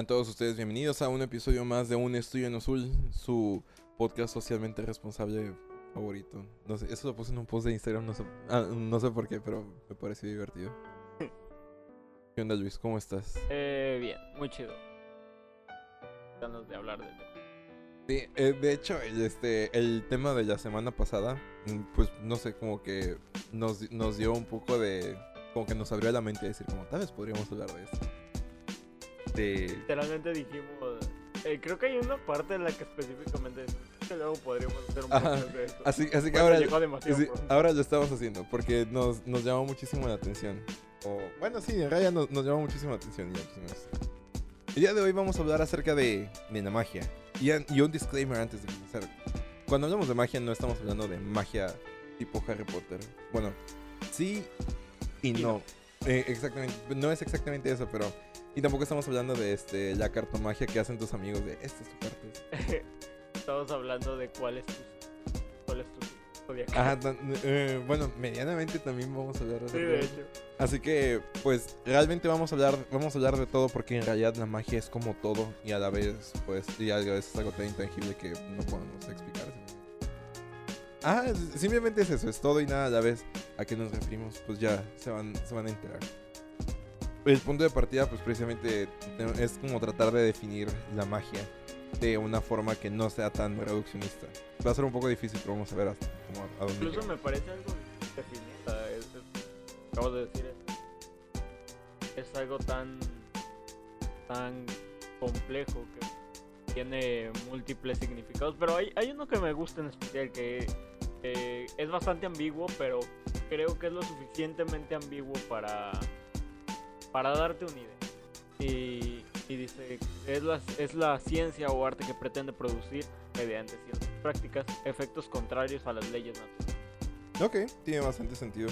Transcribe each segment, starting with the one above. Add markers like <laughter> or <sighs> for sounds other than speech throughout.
Sean todos ustedes bienvenidos a un episodio más de Un Estudio en Azul, su podcast socialmente responsable favorito. No sé, eso lo puse en un post de Instagram, no sé, ah, no sé por qué, pero me pareció divertido. <laughs> ¿Qué onda, Luis? ¿Cómo estás? Eh, bien, muy chido. Ganas de hablar de tema. Sí, eh, de hecho, el, este, el tema de la semana pasada, mm, pues no sé, como que nos, nos dio un poco de. Como que nos abrió la mente decir, como tal vez podríamos hablar de esto. De. Literalmente dijimos. eh, creo que hay una parte en la que específicamente que luego podríamos hacer un podcast de esto. Así, así que Bueno, ahora. sí, ahora lo estamos haciendo porque nos, nos llamó muchísimo la atención. O, bueno, sí, en realidad nos, nos llamó muchísimo la atención. esto. El día de hoy vamos a hablar acerca de, de la magia. Y, y un disclaimer antes de comenzar. Cuando hablamos de magia no estamos hablando de magia tipo Harry Potter. Bueno, sí y, Y no. no. Eh, exactamente, no es exactamente eso, pero... Y tampoco estamos hablando de este la cartomagia que hacen tus amigos de esta es tu carta. <laughs> Estamos hablando de cuál es tu. cuál es tu. Ajá, eh, bueno, medianamente también vamos a hablar Sí, acerca de de hecho. Así que, pues, realmente vamos a hablar, vamos a hablar de todo porque en realidad la magia es como todo y a la vez, pues, y a la vez es algo tan intangible que no podemos explicar. Ah, simplemente es eso, es todo y nada a la vez. ¿A qué nos referimos? Pues ya se van, se van a enterar. El punto de partida, pues, precisamente te- es como tratar de definir la magia de una forma que no sea tan reduccionista. Va a ser un poco difícil, pero vamos a ver hasta cómo, a dónde Incluso llega. me parece algo difícil de definir. o sea, es- es- acabo de decir es, es algo tan tan complejo que tiene múltiples significados. Pero hay, hay uno que me gusta en especial que eh, es bastante ambiguo, pero creo que es lo suficientemente ambiguo para para darte una idea. Y, y dice, es la, es la ciencia o arte que pretende producir, mediante ciertas prácticas, efectos contrarios a las leyes naturales. Ok, tiene bastante sentido.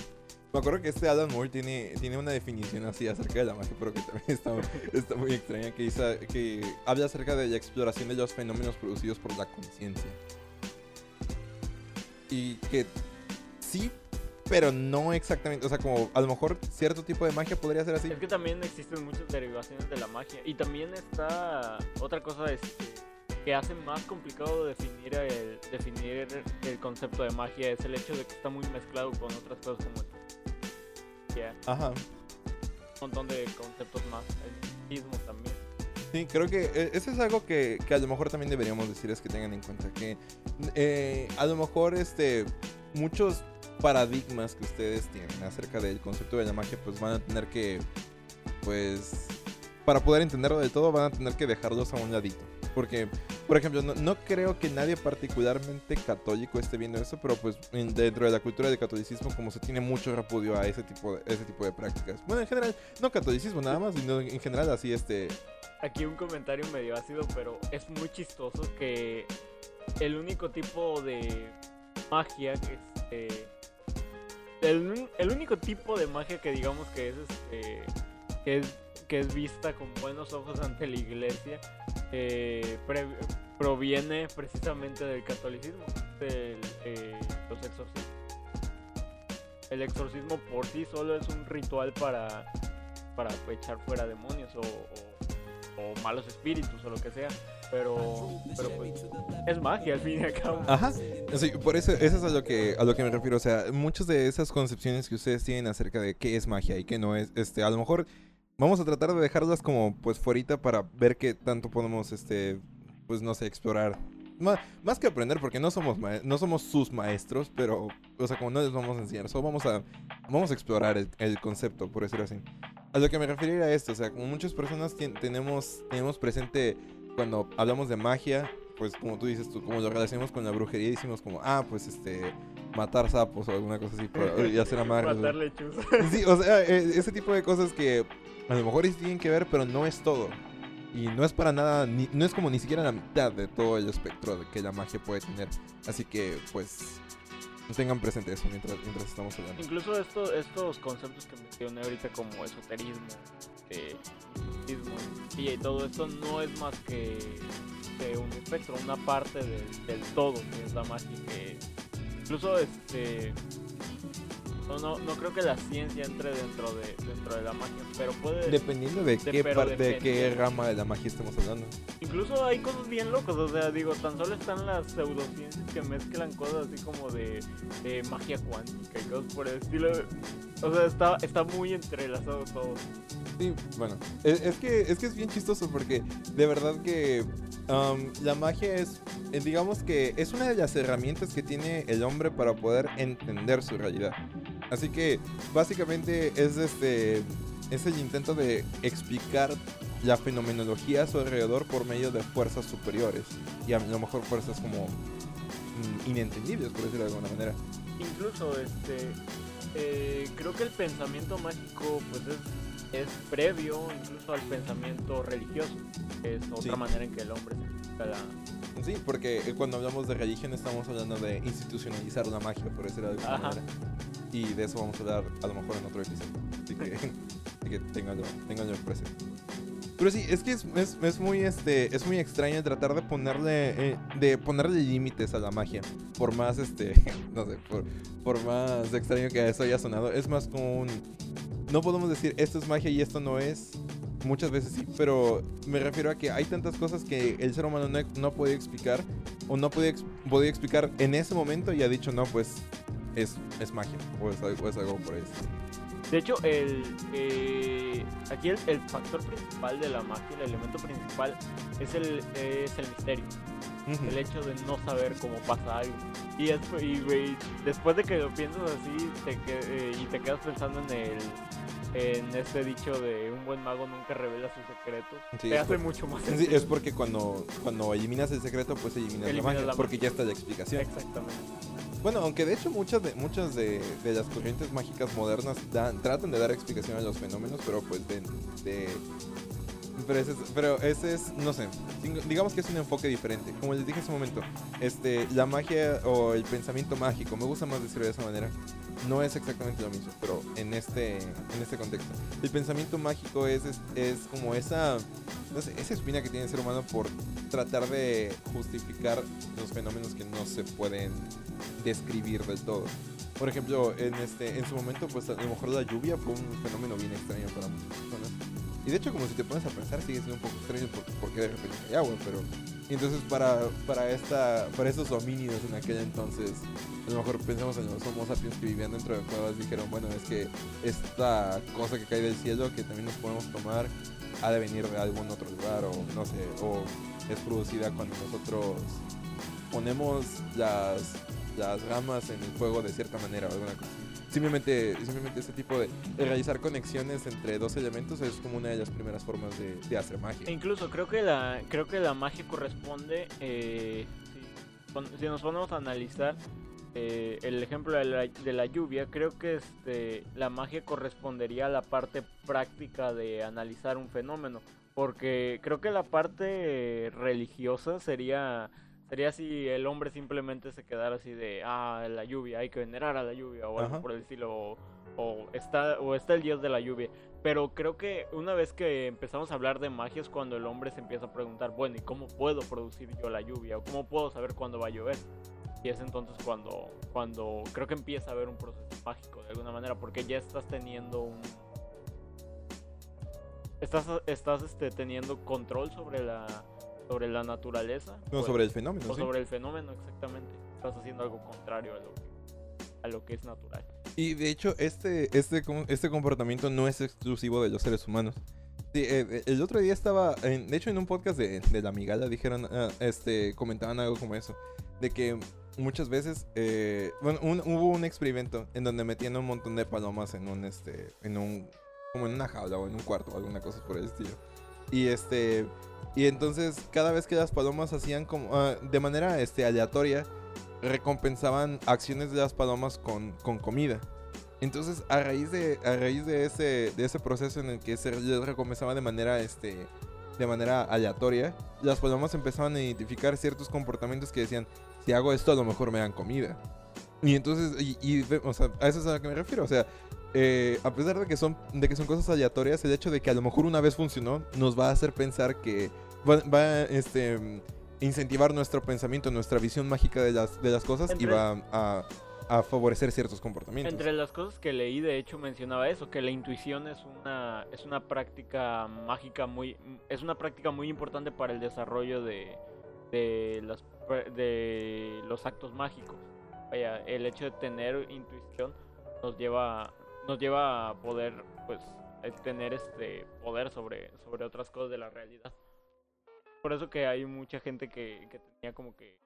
Me acuerdo que este Alan Moore tiene, tiene una definición así acerca de la magia, pero que también está, está muy extraña, que, dice, que habla acerca de la exploración de los fenómenos producidos por la conciencia. Y que sí, pero no exactamente, o sea, como a lo mejor cierto tipo de magia podría ser así. Es que también existen muchas derivaciones de la magia. Y también está otra cosa es que- hace más complicado definir el, definir el concepto de magia es el hecho de que está muy mezclado con otras cosas como el ya, Ajá. un montón de conceptos más. El mismo también. Sí, creo que eh, eso es algo que, que a lo mejor también deberíamos decir es que tengan en cuenta que eh, a lo mejor este muchos paradigmas que ustedes tienen acerca del concepto de la magia pues van a tener que pues para poder entenderlo del todo van a tener que dejarlos a un ladito. Porque por ejemplo no, creo que nadie particularmente católico esté viendo eso pero pues en- dentro de la cultura del catolicismo como se tiene mucho repudio a ese tipo de, ese tipo de prácticas. Bueno en general no catolicismo nada más sino en general así este Aquí un comentario medio ácido, pero es muy chistoso que el único tipo de magia que este, el, el único tipo de magia que digamos que es este que es que es vista con buenos ojos ante la iglesia eh, proviene precisamente del catolicismo, del eh, los exorcismos. El exorcismo por sí solo es un ritual para para echar fuera demonios o- o malos espíritus o lo que sea, pero pero pues es magia al fin y al cabo. Ajá. Sí, por eso, eso es a lo que a lo que me refiero. O sea, muchas de esas concepciones que ustedes tienen acerca de qué es magia y qué no es, este, a lo mejor vamos a tratar de dejarlas como pues fuerita para ver qué tanto podemos, este, pues no sé, explorar. Má- Más, que aprender, porque no somos no somos sus maestros, pero, o sea, como no les vamos a enseñar, solo vamos a, vamos a explorar el, el concepto, por decirlo así. A lo que me refiero era esto, o sea, como muchas personas tenemos, tenemos presente cuando hablamos de magia, pues como tú dices, tú, como lo relacionamos con la brujería, decimos como, ah, pues este, matar sapos o alguna cosa así, por- y hacer Matar lechuzas. <laughs> Sí, o sea, eh, ese tipo de cosas que a lo mejor sí tienen que ver, pero no es todo. Y no es para nada, ni- no es como ni siquiera la mitad de todo el espectro que la magia puede tener. Así que, pues, tengan presente eso mientras, mientras estamos hablando. Incluso esto, estos conceptos que mencioné ahorita como esoterismo, y todo esto no es más que, un espectro, una parte del, del todo que es la magia. Que incluso este No, no, no creo que la ciencia entre dentro de, dentro de la magia, pero puede... Dependiendo de, De- qué, pero par- de qué rama de la magia estemos hablando. Incluso hay cosas bien locas, o sea, digo, tan solo están las pseudociencias que mezclan cosas así como de, de magia cuántica y cosas por el estilo. O sea, está, está muy entrelazado todo. Sí, bueno, es, es que, es que es bien chistoso porque de verdad que um, la magia es, eh, digamos que es una de las herramientas que tiene el hombre para poder entender su realidad. Así que básicamente es este, es el intento de explicar la fenomenología a su alrededor por medio de fuerzas superiores y a lo mejor fuerzas como mm, inentendibles, por decirlo de alguna manera. Incluso, este, eh, creo que el pensamiento mágico, pues es, es previo incluso al pensamiento religioso. Es otra Sí. manera en que el hombre se la... Sí, porque eh, cuando hablamos de religión estamos hablando de institucionalizar la magia, por decirlo de alguna Ajá. manera. Y de eso vamos a hablar a lo mejor en otro episodio. Así que, <laughs> así que ténganlo, ténganlo presente. Pero sí, es que es, es, es muy este es muy extraño tratar de ponerle eh, de ponerle límites a la magia. Por más este, <laughs> no sé, por, por más extraño que eso haya sonado, es más como un no podemos decir esto es magia y esto no es. Muchas veces sí, pero me refiero a que hay tantas cosas que el ser humano no, no puede explicar o no puede, podía explicar en ese momento y ha dicho no, pues es, es magia o es, algo- o es algo por eso. De hecho, el, eh, aquí el, el factor principal de la magia, el elemento principal, es el, es el misterio. El hecho de no saber cómo pasa algo. Y, es- y, después de que lo piensas así te eh, y te quedas pensando en el en este dicho de un buen mago nunca revela sus secretos, Sí, te hace por- mucho más Sí, es porque cuando, cuando eliminas el secreto, pues eliminas la Eliminas magia, la porque magia. ya está la explicación. Exactamente. Bueno, aunque de hecho muchas de muchas de, de las corrientes mágicas modernas dan, tratan de dar explicación a los fenómenos, pero pues de... de- pero, ese es, pero ese es, no sé, digamos que es un enfoque diferente. Como les dije hace un momento, este, la magia o el pensamiento mágico, me gusta más decirlo de esa manera, no es exactamente lo mismo, pero en este, en este contexto. El pensamiento mágico es, es, es como esa, no sé, esa espina que tiene el ser humano por tratar de justificar los fenómenos que no se pueden describir del todo. Por ejemplo, en este en su momento, pues a lo mejor la lluvia fue un fenómeno bien extraño para muchas personas. Y de hecho, como si te pones a pensar, sigue siendo un poco extraño por- porque de repente hay agua, pero... Entonces para, para, esta, para estos homínidos en aquel entonces, a lo mejor pensamos en los homo sapiens que vivían dentro de cuevas, dijeron, bueno, es que esta cosa que cae del cielo, que también nos podemos tomar, ha de venir de algún otro lugar, o no sé, o es producida cuando nosotros ponemos las, las ramas en el fuego de cierta manera o alguna cosa. Simplemente, simplemente ese tipo de, realizar conexiones entre dos elementos es como una de las primeras formas de, hacer E magia. incluso creo que la creo que la magia corresponde eh, si, si nos ponemos a analizar eh, el ejemplo de la, de la lluvia creo que este la magia correspondería a la parte práctica de analizar un fenómeno porque creo que la parte religiosa sería sería si el hombre simplemente se quedara así de ah la lluvia hay que venerar a la lluvia o algo Ajá. por el estilo o, o está o está el dios de la lluvia pero creo que una vez que empezamos a hablar de magia es cuando el hombre se empieza a preguntar, bueno, ¿y cómo puedo producir yo la lluvia? ¿O cómo puedo saber cuándo va a llover? Y es entonces cuando, cuando creo que empieza a haber un proceso mágico de alguna manera, porque ya estás teniendo un... Estás, estás este, teniendo control sobre la, sobre la naturaleza. No, o- sobre el fenómeno, o sí. sobre el fenómeno, exactamente. Estás haciendo algo contrario a lo que, a lo que es natural. Y de hecho, este, este, este comportamiento no es exclusivo de los seres humanos. Sí, eh, eh, el otro día estaba, en- de hecho en un podcast de, de La Migala dijeron, ah, este, comentaban algo como eso, de que muchas veces, eh, bueno, un- hubo un experimento en donde metían un montón de palomas en un, este, en un, como en una jaula o en un cuarto o alguna cosa por el estilo. Y este, y entonces cada vez que las palomas hacían como, ah, de manera, este, aleatoria, recompensaban acciones de las palomas con, con comida. Entonces, a raíz de, a raíz de ese, de ese proceso en el que se les recompensaba de manera, este, de manera aleatoria, las palomas empezaban a identificar ciertos comportamientos que decían, si hago esto a lo mejor me dan comida. Y entonces, y, y a eso es a lo que me refiero. O sea, eh, a pesar de que, son, de que son cosas aleatorias, el hecho de que a lo mejor una vez funcionó, nos va a hacer pensar que va, va a este, incentivar nuestro pensamiento, nuestra visión mágica de las, de las cosas y va a a favorecer ciertos comportamientos. Entre las cosas que leí, de hecho, mencionaba eso, que la intuición es una, es una práctica mágica muy, es una práctica muy importante para el desarrollo de, de, las, de los actos mágicos. Vaya, el hecho de tener intuición nos lleva, nos lleva a poder, pues, tener este poder sobre, sobre otras cosas de la realidad. Por eso que hay mucha gente que, que tenía como que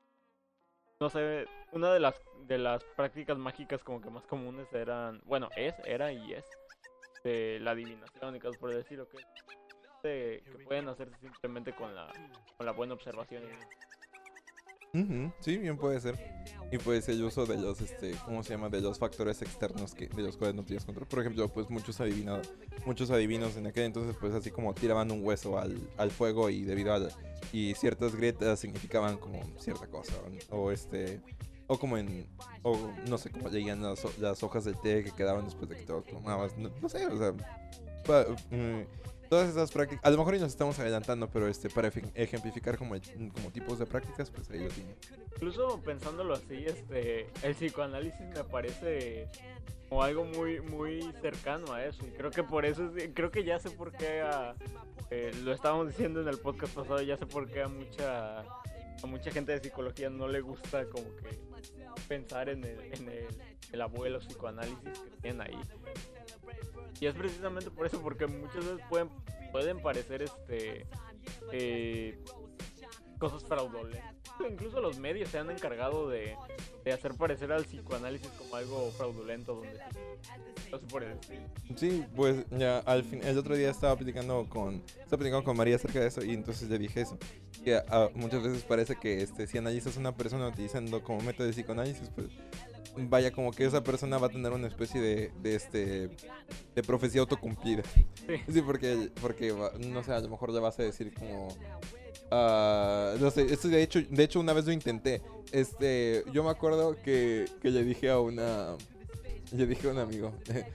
no sé, una de las de las prácticas mágicas como que más comunes eran, bueno, es, era y es de la adivinación y cosas por decirlo que, que pueden hacerse simplemente con la con la buena observación. Sí, bien puede ser. Y pues el uso de los, este, ¿cómo se llama? De los factores externos que, de los cuales no tienes control. Por ejemplo, pues muchos adivinados, muchos adivinos en aquel entonces, pues así como tiraban un hueso al, al fuego y debido a y ciertas grietas significaban como cierta cosa. O, este, o como en, o no sé, cómo leían las, las, hojas del té que quedaban después de que te lo tomabas. No, sé, o sea, mm, todas esas prácticas, a lo mejor y nos estamos adelantando, pero este para ejemplificar como, como tipos de prácticas, pues ahí lo tiene. Incluso pensándolo así, este el psicoanálisis me parece como algo muy muy cercano a eso y creo que por eso creo que ya sé por qué a, eh, lo estábamos diciendo en el podcast pasado, ya sé por qué a mucha a mucha gente de psicología no le gusta como que pensar en el, en el, el abuelo psicoanálisis que tienen ahí y es precisamente por eso, porque muchas veces pueden, pueden parecer este eh, cosas fraudulentas. Incluso los medios se han encargado de, de hacer parecer al psicoanálisis como algo fraudulento, donde no Sí, pues ya al fin, el otro día estaba platicando con, estaba platicando con María acerca de eso y entonces le dije eso. Que muchas veces parece que este, si analizas a una persona utilizando como método de psicoanálisis, pues vaya como que esa persona va a tener una especie de, de este de profecía autocumplida. Sí. porque porque no sé, a lo mejor le vas a decir como uh, no sé, esto de hecho de hecho una vez lo intenté. Este, yo me acuerdo que, que le dije a una le dije a un amigo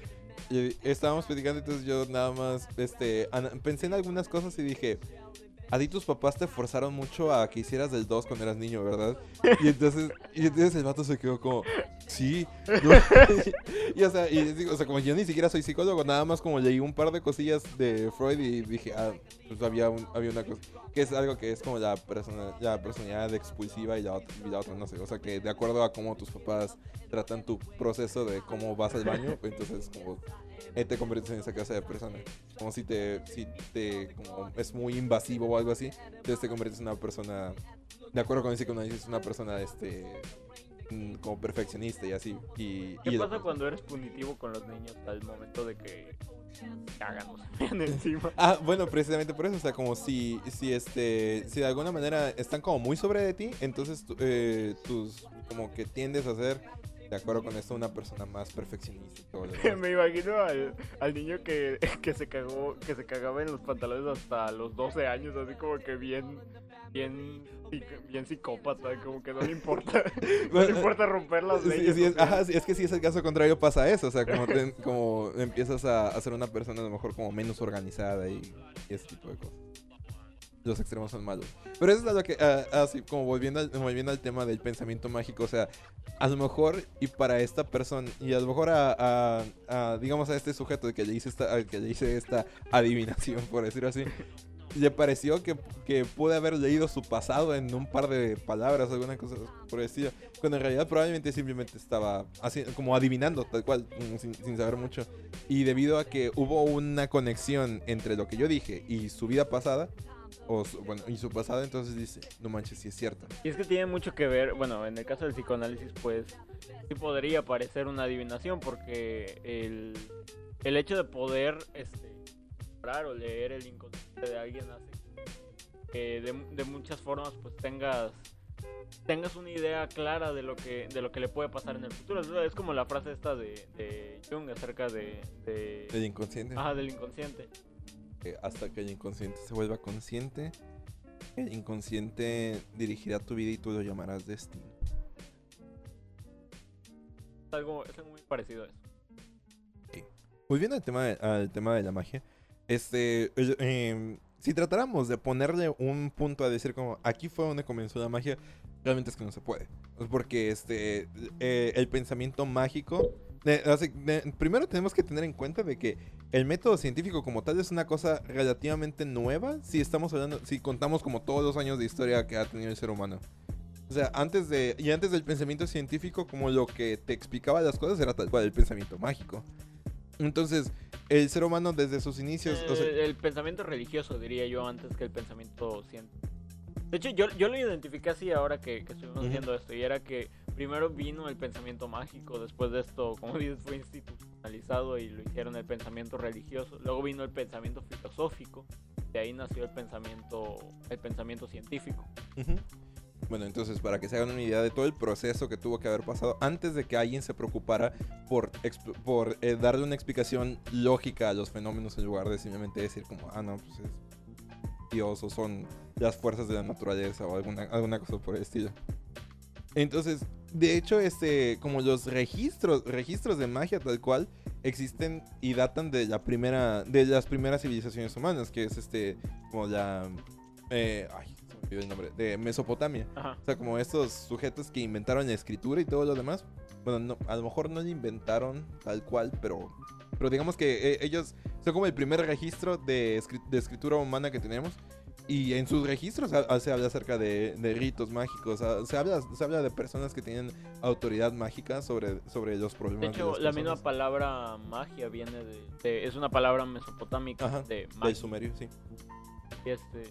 <laughs> estábamos platicando entonces yo nada más este pensé en algunas cosas y dije a ti tus papás te forzaron mucho a que hicieras del 2 cuando eras niño, ¿verdad? Y entonces, y entonces el vato se quedó como, sí. <laughs> y, o sea, y o como yo ni siquiera soy psicólogo, nada más como leí un par de cosillas de Freud y dije, ah, pues había, un, había una cosa, que es algo que es como la, persona, la personalidad expulsiva y la, y la otra, no sé, o sea, que de acuerdo a cómo tus papás tratan tu proceso de cómo vas al baño, entonces como eh, te conviertes en esa clase de persona. Como si te, si te como es muy invasivo o algo así, entonces te conviertes en una persona, de acuerdo con que uno dice, es una persona este mm, como perfeccionista y así. Y, ¿Qué pasa cuando eres punitivo con los niños al momento de que cagan encima? ah, bueno, precisamente por eso, o sea, como si, si este, si de alguna manera están como muy sobre de ti, entonces eh, tus, como que tiendes a ser de acuerdo con esto, una persona más perfeccionista. <laughs> Me imagino al, al niño que, <laughs> que, se cagó, que se cagaba en los pantalones hasta los 12 años, así como que bien, bien, bien psicópata, como que no le importa, <laughs> no le importa romper las leyes. Sí, es, ajá, es que si es el caso contrario pasa eso, o sea, como, como empiezas a, a, ser una persona a lo mejor como menos organizada y, y ese tipo de cosas los extremos son malos. Pero eso es lo que, así como volviendo al, volviendo al tema del pensamiento mágico, o sea, a lo mejor y para esta persona, y a lo mejor a, digamos, a este sujeto que le hice esta, que le hice esta adivinación, por decirlo así, le pareció que, que pude haber leído su pasado en un par de palabras, alguna cosa por el estilo. Cuando en realidad probablemente simplemente estaba así, como adivinando, tal cual, sin, sin, saber mucho. Y debido a que hubo una conexión entre lo que yo dije y su vida pasada, o bueno, y su pasado, entonces dice, no manches, si es cierto. Y es que tiene mucho que ver, bueno, en el caso del psicoanálisis, pues sí podría parecer una adivinación, porque el, el hecho de poder este, o leer el inconsciente de alguien hace que de, de, muchas formas pues tengas tengas una idea clara de lo que de lo que le puede pasar en el futuro. Es como la frase esta de, de Jung acerca de, de... Del inconsciente. Ajá, del inconsciente hasta que el inconsciente se vuelva consciente, el inconsciente dirigirá tu vida y tú lo llamarás destino. Es algo, muy parecido a eso. Volviendo al tema, de, al tema de la magia, este, em, si tratáramos de ponerle un punto a decir como aquí fue donde comenzó la magia, realmente es que no se puede. Porque este, eh, el pensamiento mágico... así, de- primero tenemos que tener en cuenta de que el método científico como tal es una cosa relativamente nueva si estamos hablando, si contamos como todos los años de historia que ha tenido el ser humano. O sea, antes de, y antes del pensamiento científico, como lo que te explicaba las cosas era tal cual el pensamiento mágico. Entonces, el ser humano desde sus inicios, o sea, Eh, el pensamiento religioso, diría yo, antes que el pensamiento científico. De hecho, yo, yo lo identifiqué así ahora que, que estuvimos viendo esto, y era que primero vino el pensamiento mágico, después de esto, como dices, fue y lo hicieron el pensamiento religioso, luego vino el pensamiento filosófico, de ahí nació el pensamiento, el pensamiento científico. Bueno, entonces para que se hagan una idea de todo el proceso que tuvo que haber pasado antes de que alguien se preocupara por, por eh, darle una explicación lógica a los fenómenos en lugar de simplemente decir como, ah, no, pues es Dios o son las fuerzas de la naturaleza o alguna, alguna cosa por el estilo. Entonces, de hecho, este, como los registros, registros de magia tal cual existen y datan de la primera, de las primeras civilizaciones humanas, que es este, como la, eh, ay, se me olvidó el nombre, de Mesopotamia. Ajá. O sea, como estos sujetos que inventaron la escritura y todo lo demás. Bueno, no, a lo mejor no la inventaron tal cual, pero, pero digamos que eh, ellos son como el primer registro de, de escritura humana que tenemos. Y en sus registros se habla acerca de, de ritos mágicos, se habla, se habla de personas que tienen autoridad mágica sobre, sobre los problemas. De hecho, las la misma palabra magia viene de, de- es una palabra mesopotámica Ajá, de Del magia. sumerio, sí. Y, este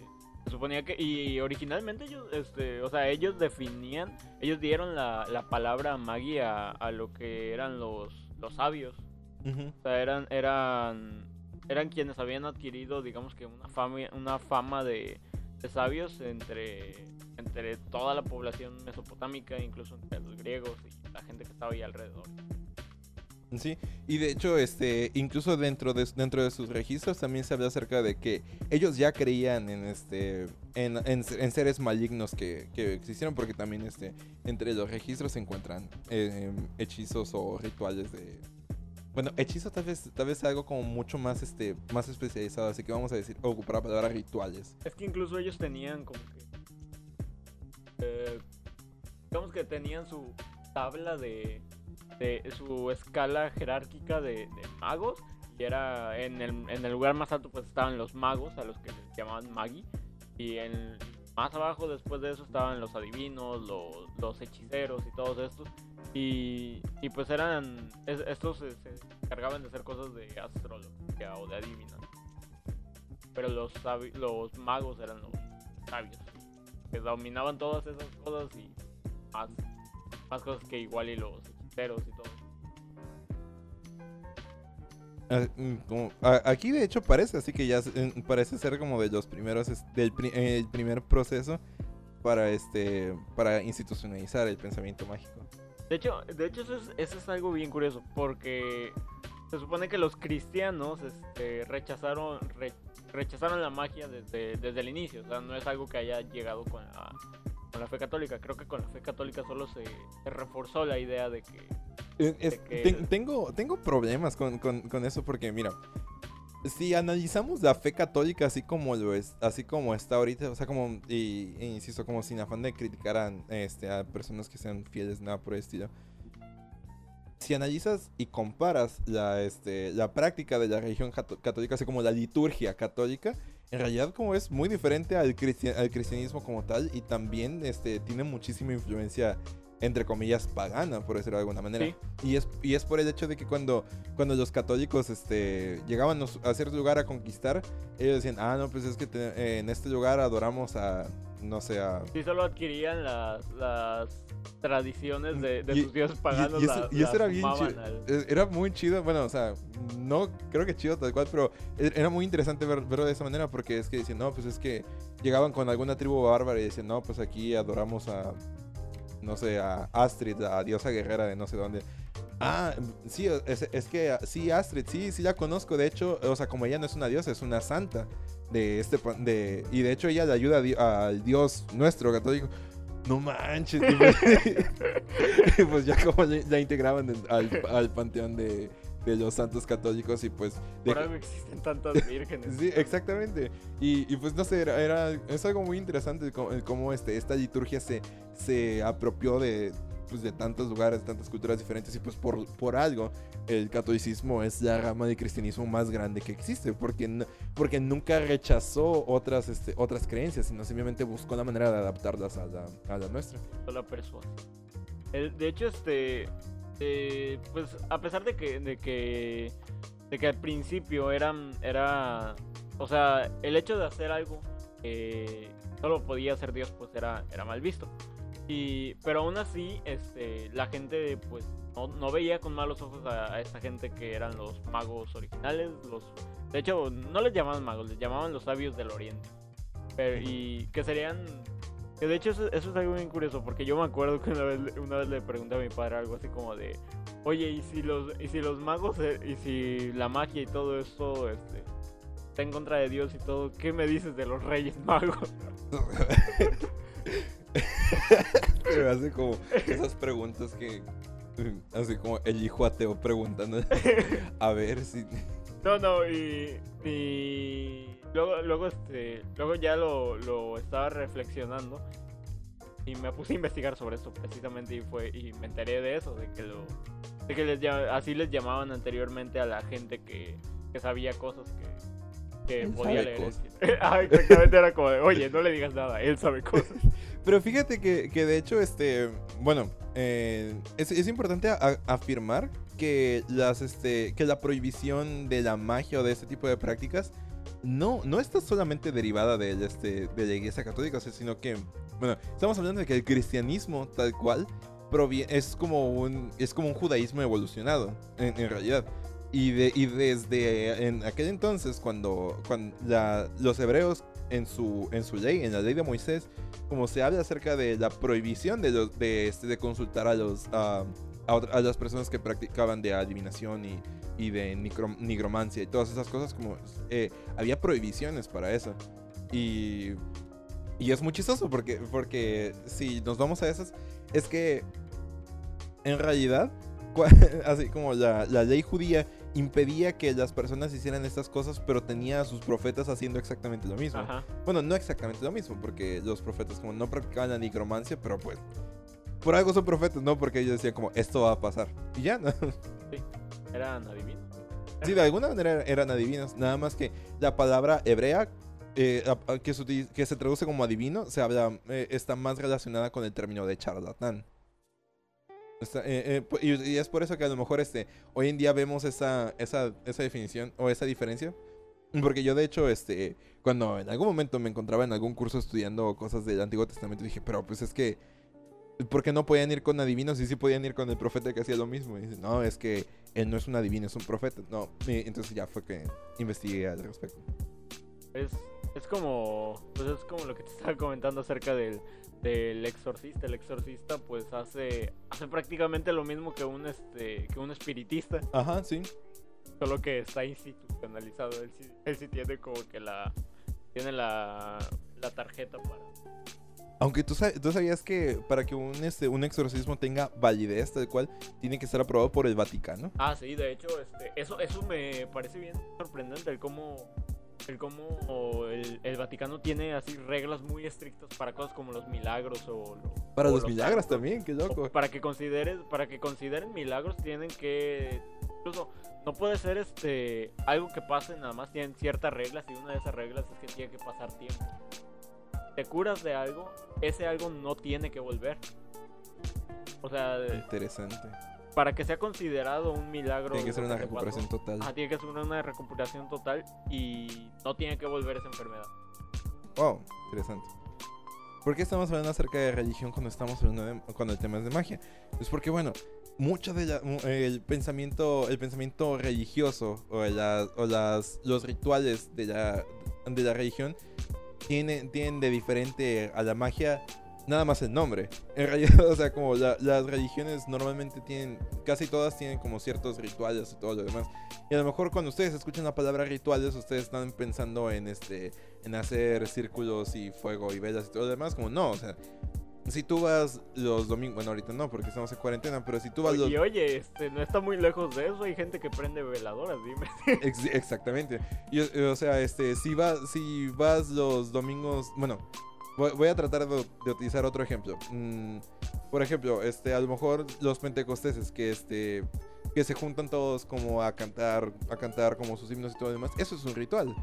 se suponía que y originalmente ellos este o sea ellos definían ellos dieron la, la palabra magia a lo que eran los los sabios Ujú. o sea eran eran eran quienes habían adquirido digamos que una fama una fama de, de sabios entre entre toda la población mesopotámica incluso entre los griegos y la gente que estaba ahí alrededor. Sí, y de hecho, este, incluso dentro de, dentro de sus registros también se habla acerca de que ellos ya creían en este, en, en- en seres malignos que, que existieron, porque también este, entre los registros se encuentran eh, hechizos o rituales de, bueno, hechizo tal vez, tal vez algo como mucho más, este, más especializado, así que vamos a decir, ocupar la palabra rituales. Es que incluso ellos tenían como que. eh, digamos que tenían su tabla de. de su escala jerárquica de, de magos. Y era. En el, en el lugar más alto, pues estaban los magos, a los que les llamaban magi. Y en. Más abajo, después de eso, estaban los adivinos, los, los hechiceros y todos estos. Y, y pues eran. es- estos se, se encargaban de hacer cosas de astrología o de adivinar. Pero los, los magos eran los sabios. Que dominaban todas esas cosas y más, más cosas que igual y los hechiceros y todo. Ah, mm, aquí de hecho parece, así que ya mm, parece ser como de los primeros, del el primer proceso para este, para institucionalizar el pensamiento mágico. De hecho, de hecho eso, es, eso es algo bien curioso, porque se supone que los cristianos este, rechazaron, re- rechazaron la magia desde, desde el inicio. O sea, no es algo que haya llegado con la, con la fe católica. Creo que con la fe católica solo se, se reforzó la idea de que... Eh, es- que- ten- tengo, tengo problemas con, con- con eso porque, mira, si analizamos la fe católica así como lo es, así como está ahorita, o sea, como, e insisto, como sin afán de criticar a, este, a personas que sean fieles, nada por el estilo. Si analizas y comparas la, este, la práctica de la religión católica, así como la liturgia católica, en realidad como es muy diferente al, al cristianismo como tal y también este, tiene muchísima influencia entre comillas, pagana, por decirlo de alguna manera. Sí. Y, es, y es por el hecho de que cuando, cuando los católicos este, llegaban a cierto lugar a conquistar, ellos decían, ah, no, pues es que te- en este lugar adoramos a, no sé, a... Sí, solo adquirían las, las tradiciones de, de Y- sus dioses y- paganos. y eso- las- y eso era bien chido. al- Eh, Era muy chido, bueno, o sea, no creo que chido tal cual, pero e- era muy interesante ver- verlo de esa manera porque es que decían, no, pues es que llegaban con alguna tribu bárbara y decían, no, pues aquí adoramos a, no sé, a Astrid, la diosa guerrera de no sé dónde. Ah, sí, es, es que ah, sí, Astrid, sí, sí la conozco, de hecho, o sea, como ella no es una diosa, es una santa de este, de, y de hecho ella le ayuda a di- al dios nuestro católico. No manches. <laughs> Y pues, <laughs> pues ya como la, integraban al, al panteón de, de los santos católicos y pues... de Por algo existen tantas <laughs> vírgenes. Sí, exactamente. Y, y pues no sé, era, era- es algo muy interesante cómo, este, esta liturgia se, se apropió de, pues, de tantos lugares, tantas culturas diferentes y pues por, por algo el catolicismo es la rama de cristianismo más grande que existe porque, porque nunca rechazó otras, este, otras creencias, sino simplemente buscó la manera de adaptarlas a la, a la nuestra. la persuasión. El- de hecho, este, eh, pues a pesar de que, de que, de que al principio eran, era, o sea, el hecho de hacer algo que solo podía hacer Dios, pues era, era mal visto. Y, pero aún así, este, la gente, pues, no, no veía con malos ojos a, a esta gente que eran los magos originales, los, de hecho, no les llamaban magos, les llamaban los sabios del Oriente. Pero, y que serían que de hecho eso, eso es algo bien curioso, porque yo me acuerdo que una vez, una vez le pregunté a mi padre algo así como de, oye, ¿y si los, y si los magos, eh, y si la magia y todo esto este, está en contra de Dios y todo, ¿qué me dices de los reyes magos? Se <laughs> me hace como esas preguntas que... Así como el hijo ateo preguntando. <laughs> A ver si... No, no, y, y luego, luego, este, luego ya lo, lo estaba reflexionando y me puse a investigar sobre esto precisamente y fue y me enteré de eso, de que lo, de que les así les llamaban anteriormente a la gente que, que sabía cosas que, que Él podía leer. <laughs> ah, exactamente era como de, oye, no le digas nada, él sabe cosas. <laughs> Pero fíjate que, que de hecho, este, bueno, eh, es, es importante a- afirmar que las, este, que la prohibición de la magia o de este tipo de prácticas no, no está solamente derivada del, este, de la Iglesia Católica, sino que, bueno, estamos hablando de que el cristianismo tal cual es como un, es como un judaísmo evolucionado, en, realidad. Y, de, y desde en aquel entonces, cuando, cuando los hebreos en su, en su ley, en la ley de Moisés, como se habla acerca de la prohibición de, de, este, de consultar a, los, a a las personas que practicaban de adivinación y, y de nigromancia y todas esas cosas, como eh, había prohibiciones para eso. Y, y es muy chistoso porque, porque si nos vamos a esas, es que en realidad, <laughs> así como la, la ley judía impedía que las personas hicieran estas cosas, pero tenía a sus profetas haciendo exactamente lo mismo. Ajá. Bueno, no exactamente lo mismo, porque los profetas como no practicaban la nigromancia, pero pues por algo son profetas, ¿no? Porque ellos decían como esto va a pasar. Y ya, ¿no? <laughs> Eran adivinos. Sí, de alguna manera eran adivinos, nada más que la palabra hebrea eh, que, se, utiliza- que se traduce como adivino se habla, eh, está más relacionada con el término de charlatán. Está- eh, eh, y, y es por eso que a lo mejor este, hoy en día vemos esa, esa, esa definición o esa diferencia. Porque yo de hecho, este, cuando en algún momento me encontraba en algún curso estudiando cosas del Antiguo Testamento, dije, pero pues es que, ¿por qué no podían ir con adivinos y sí podían ir con el profeta que hacía lo mismo? Y dice, no, es que él no es un adivino, es un profeta. No, y entonces ya fue que investigué al respecto. Es, es como pues es como lo que te estaba comentando acerca del, del exorcista. El exorcista pues hace hace prácticamente lo mismo que un este que un espiritista, Ajá, sí. solo que está institucionalizado. Él sí, él sí tiene como que la tiene la, la tarjeta para Aunque tú, sa- tú sabías que para que un, este, un exorcismo tenga validez tal cual, tiene que estar aprobado por el Vaticano. Ah, sí, de hecho, este, eso, eso me parece bien sorprendente, el cómo, el cómo el, el Vaticano tiene así reglas muy estrictas para cosas como los milagros o... lo- Para o los milagros santos. también, qué loco. para que consideres, para que consideren milagros tienen que incluso no puede ser este algo que pase nada más tienen ciertas reglas y una de esas reglas es que tiene que pasar tiempo. Te curas de algo, ese algo no tiene que volver. O sea, Interesante. para que sea considerado un milagro. Tiene que ser una recuperación total. ajá, tiene que ser una recuperación total y no tiene que volver esa enfermedad. Wow, interesante. ¿Por qué estamos hablando acerca de religión cuando estamos hablando de, cuando el tema es de magia? Pues porque bueno, mucho de la- el pensamiento, el pensamiento religioso o, la- o las, los rituales de la, de la religión tienen, tienen de diferente a la magia nada más el nombre. En realidad, <laughs> o sea, como la- las religiones normalmente tienen, casi todas tienen como ciertos rituales y todo lo demás. Y a lo mejor cuando ustedes escuchan la palabra rituales, ustedes están pensando en este en hacer círculos y fuego y velas y todo lo demás, como no, o sea, si tú vas los domingos, bueno, ahorita no, porque estamos en cuarentena, pero si tú vas los... Y oye, este, no está muy lejos de eso, hay gente que prende veladoras, dime. <laughs> Ex- exactamente. Y, o sea, este, si vas, si vas los domingos, bueno, voy, voy a tratar de, de utilizar otro ejemplo. Mm, por ejemplo, este, a lo mejor los pentecosteses que este, que se juntan todos como a cantar, a cantar como sus himnos y todo lo demás, eso es un ritual.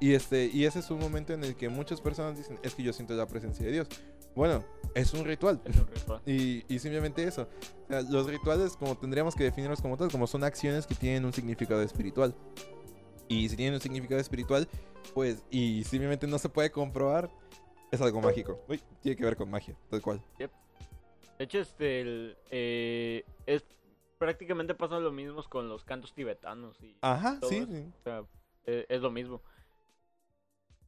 Y este, y ese es un momento en el que muchas personas dicen, es que yo siento la presencia de Dios. Bueno, es un ritual. Es un ritual. <laughs> Y, y simplemente eso. O sea, los rituales, como tendríamos que definirlos como tal, como son acciones que tienen un significado espiritual. Y si tienen un significado espiritual, pues, y simplemente no se puede comprobar, es algo mágico. Uy, tiene que ver con magia, tal cual. De hecho, este, el, eh, es prácticamente pasa lo mismo con los cantos tibetanos y Ajá, Todo sí. O sea, eh, es lo mismo.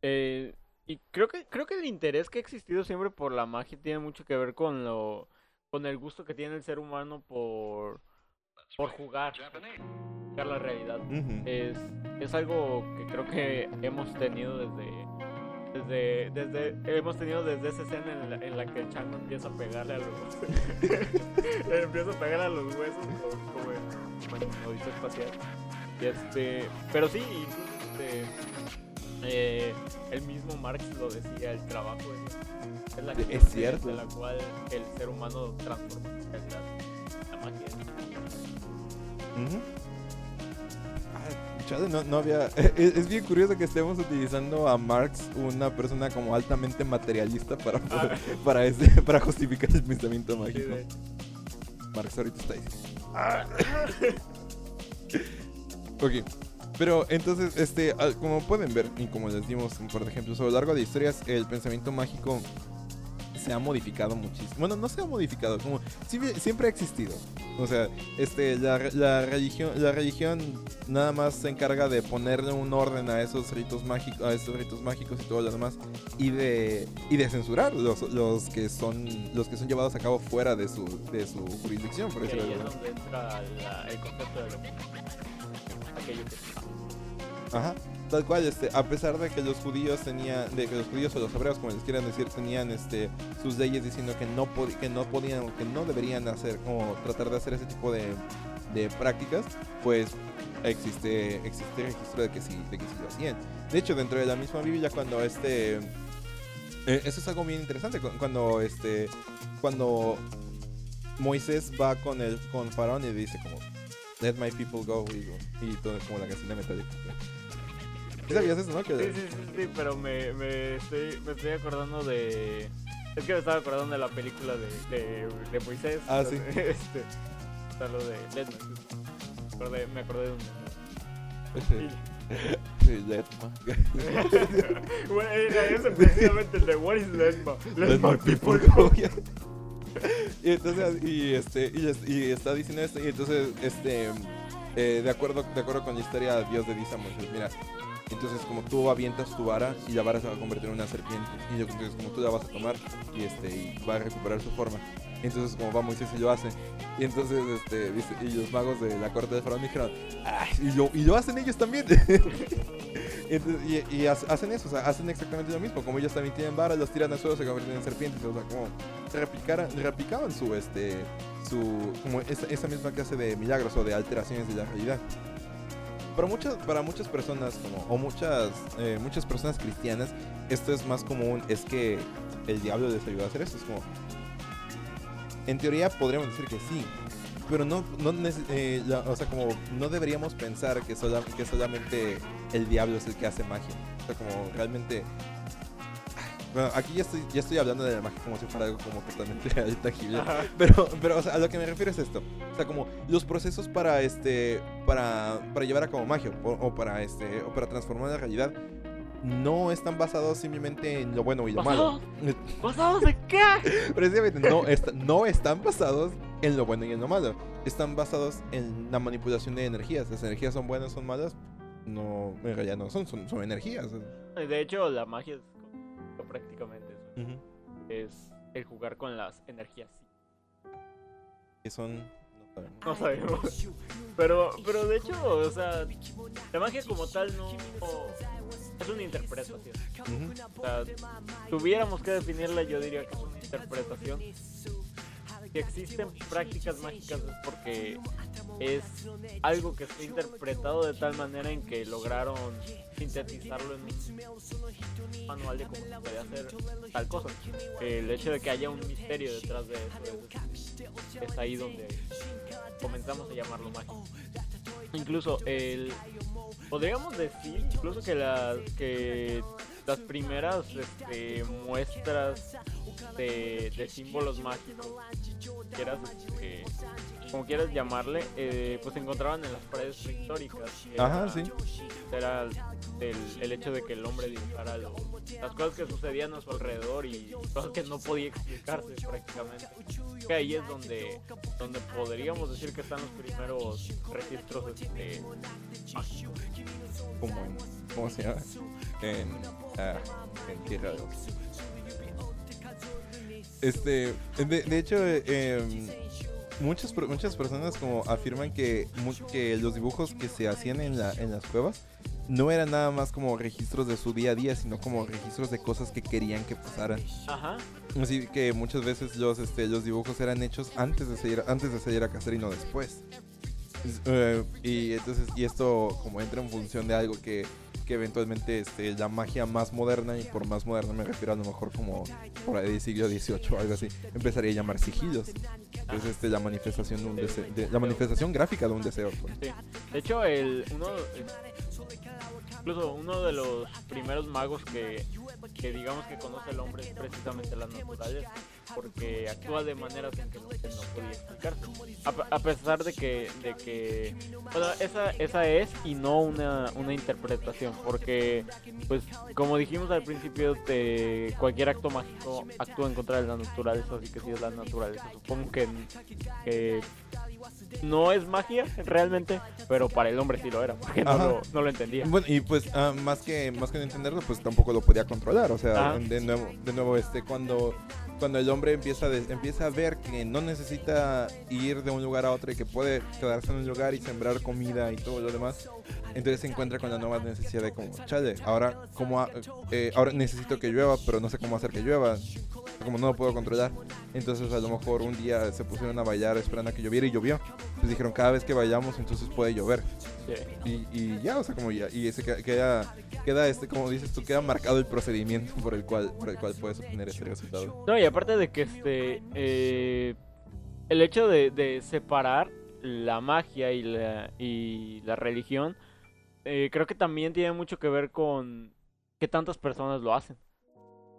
Eh, y creo que creo que el interés que ha existido siempre por la magia tiene mucho que ver con lo con el gusto que tiene el ser humano por por jugar, jugar la realidad. Es, es algo que creo que hemos tenido desde desde desde hemos tenido desde esa escena en la, en la que el chango empieza a pegarle a los <laughs> empieza a pegar a los huesos como, en, como en espacial. Y este pero sí incluso, este, eh, el mismo Marx lo decía el trabajo es, es la Es de- cierto. de la cual el ser humano transforma su realidad la magia. Ah, chale, no, no había. <laughs> Es, es bien curioso que estemos utilizando a Marx, una persona como altamente materialista, para, Ah. para, ese, <laughs> para justificar el pensamiento mágico. Marx ahorita está ahí. ok. Pero entonces, este, al- como pueden ver, y como les dimos de ejemplos, a lo largo de historias, el pensamiento mágico se ha modificado muchísimo. Bueno, no se ha modificado, como siempre, siempre ha existido. O sea, este, la, la religión, la religión nada más se encarga de ponerle un orden a esos ritos mágicos, a esos ritos mágicos y todo lo demás, y de, y de censurar los, los que son, los que son llevados a cabo fuera de su, de su jurisdicción, por Y decirlo ahí de es donde entra la- el concepto de lo aquello que Ajá. Tal cual, este, a pesar de que los judíos tenían, de que los judíos o los hebreos, como les quieran decir, tenían este sus leyes diciendo que no que no podían o que no deberían hacer o tratar de hacer ese tipo de, de prácticas, pues existe existe registro de que sí, de que sí lo hacían. De hecho, dentro de la misma Biblia cuando este eh, eso es algo bien interesante cu- cuando este cuando Moisés va con el con Faraón y dice como Let my people go y, y todo como la canción de Metallica. ¿Sí ¿Sabías eso, no? Que- Sí, sí, sí, sí, pero me, me, estoy, me estoy acordando de... Es que me estaba acordando de la película de, de, de Moisés. Ah, sí. <laughs> Este, está lo de Letman. Me acordé, me acordé de un... Sí, let my- <laughs> <laughs> bueno, era ese precisamente el de What is Letma? let my people go. <laughs> y entonces, y este, y, es- y está diciendo esto, y entonces, este, eh, de acuerdo, de acuerdo con la historia, Dios le dice a Moisés, mira, entonces como tú avientas tu vara y la vara se va a convertir en una serpiente, y entonces como tú la vas a tomar y este, y va a recuperar su forma. Entonces como va Moisés y lo hace. Y entonces este y los magos de la corte de Faraón dijeron, "Ay, y lo, y lo hacen ellos también. <laughs> Entonces, y, y ha- hacen eso, o sea, hacen exactamente lo mismo. Como ellos también tienen varas, los tiran al suelo, se convierten en serpientes. O sea, como replicaran, replicaban su, este, su, como esa, esa misma clase de milagros o de alteraciones de la realidad. Para muchas, para muchas personas, como, o muchas, eh, muchas personas cristianas, esto es más común, es que el diablo les ayuda a hacer esto. Es como, en teoría podríamos decir que sí, pero no, no eh, la- o sea, como no deberíamos pensar que, sola- que solamente el diablo es el que hace magia. O sea, como realmente... <sighs> Bueno, aquí ya estoy, ya estoy hablando de la magia como si fuera algo como totalmente <laughs> tangible. Ajá. Pero, pero o sea, a lo que me refiero es esto. O sea, como los procesos para este. para, para llevar a cabo magia o, o para este. o para transformar la realidad. No están basados simplemente en lo bueno y lo malo. ¿Basados en qué? <laughs> Precisamente no, est- no están basados en lo bueno y en lo malo. Están basados en la manipulación de energías. Las energías son buenas, son malas. No, en realidad no son, son, son energías. De hecho, la magia es prácticamente eso. Es el jugar con las energías. Que son. no sabemos. No sabemos. <laughs> Pero, pero de hecho, o sea, la magia como tal no es una interpretación. Ujú. O sea, tuviéramos que definirla, yo diría que es una interpretación. Si existen prácticas mágicas es porque es algo que está interpretado de tal manera en que lograron sintetizarlo en un manual de cómo se puede hacer tal cosa. El hecho de que haya un misterio detrás de eso es, es ahí donde comenzamos a llamarlo mágico. Incluso el podríamos decir incluso que las que las primeras este, muestras de, de símbolos mágicos quieras, este, como quieras llamarle, eh, pues se encontraban en las paredes históricas. Ajá, sí. Era el, el, hecho de que el hombre dibujara lo, las cosas que sucedían a su alrededor y cosas que no podía explicarse prácticamente. Que ahí es donde, donde podríamos decir que están los primeros registros este, mágicos. Como en, ¿Cómo se llama? En, ah, en Tierra de este, de, de hecho, eh, muchas, muchas personas como afirman que, que los dibujos que se hacían en, la, en las cuevas no eran nada más como registros de su día a día, sino como registros de cosas que querían que pasaran. Ajá. Así que muchas veces los, este, los dibujos eran hechos antes de salir, antes de salir a cazar y no después. Uh, y entonces, y esto como entra en función de algo que que eventualmente este, la magia más moderna, y por más moderna me refiero a lo mejor como por ahí del siglo XVIII o algo así, empezaría a llamar sigillos. Es este, la manifestación de un deseo, de, la manifestación gráfica de un deseo. Pues. Sí. De hecho, el, uno, incluso uno de los primeros magos que, que digamos que conoce el hombre es precisamente las naturales porque actúa de manera en que no, no podía explicarse. A, a, pesar de que, de que bueno, esa, esa es y no una, una interpretación, porque pues como dijimos al principio, de cualquier acto mágico actúa en contra de la naturaleza, así que si es la naturaleza, supongo que, que no es magia realmente, pero para el hombre sí lo era, porque no, lo, no lo, entendía. Bueno, y pues uh, más que más que no entenderlo, pues tampoco lo podía controlar, o sea, de nuevo, de nuevo este cuando cuando el hombre empieza, a ver que no necesita ir de un lugar a otro y que puede quedarse en un lugar y sembrar comida y todo lo demás, entonces se encuentra con la nueva necesidad de como, chale, ahora, como, eh, ahora necesito que llueva, pero no sé cómo hacer que llueva, como no lo puedo controlar. Entonces a lo mejor un día se pusieron a bailar esperando a que lloviera y llovió. Pues dijeron, cada vez que vayamos entonces puede llover. Y, y, ya, o sea, como ya, y ese queda, queda este, como dices tú, queda marcado el procedimiento por el cual, por el cual puedes obtener este resultado. No, y aparte de que este, eh, el hecho de, de, separar la magia y la, y la religión, eh, creo que también tiene mucho que ver con que tantas personas lo hacen.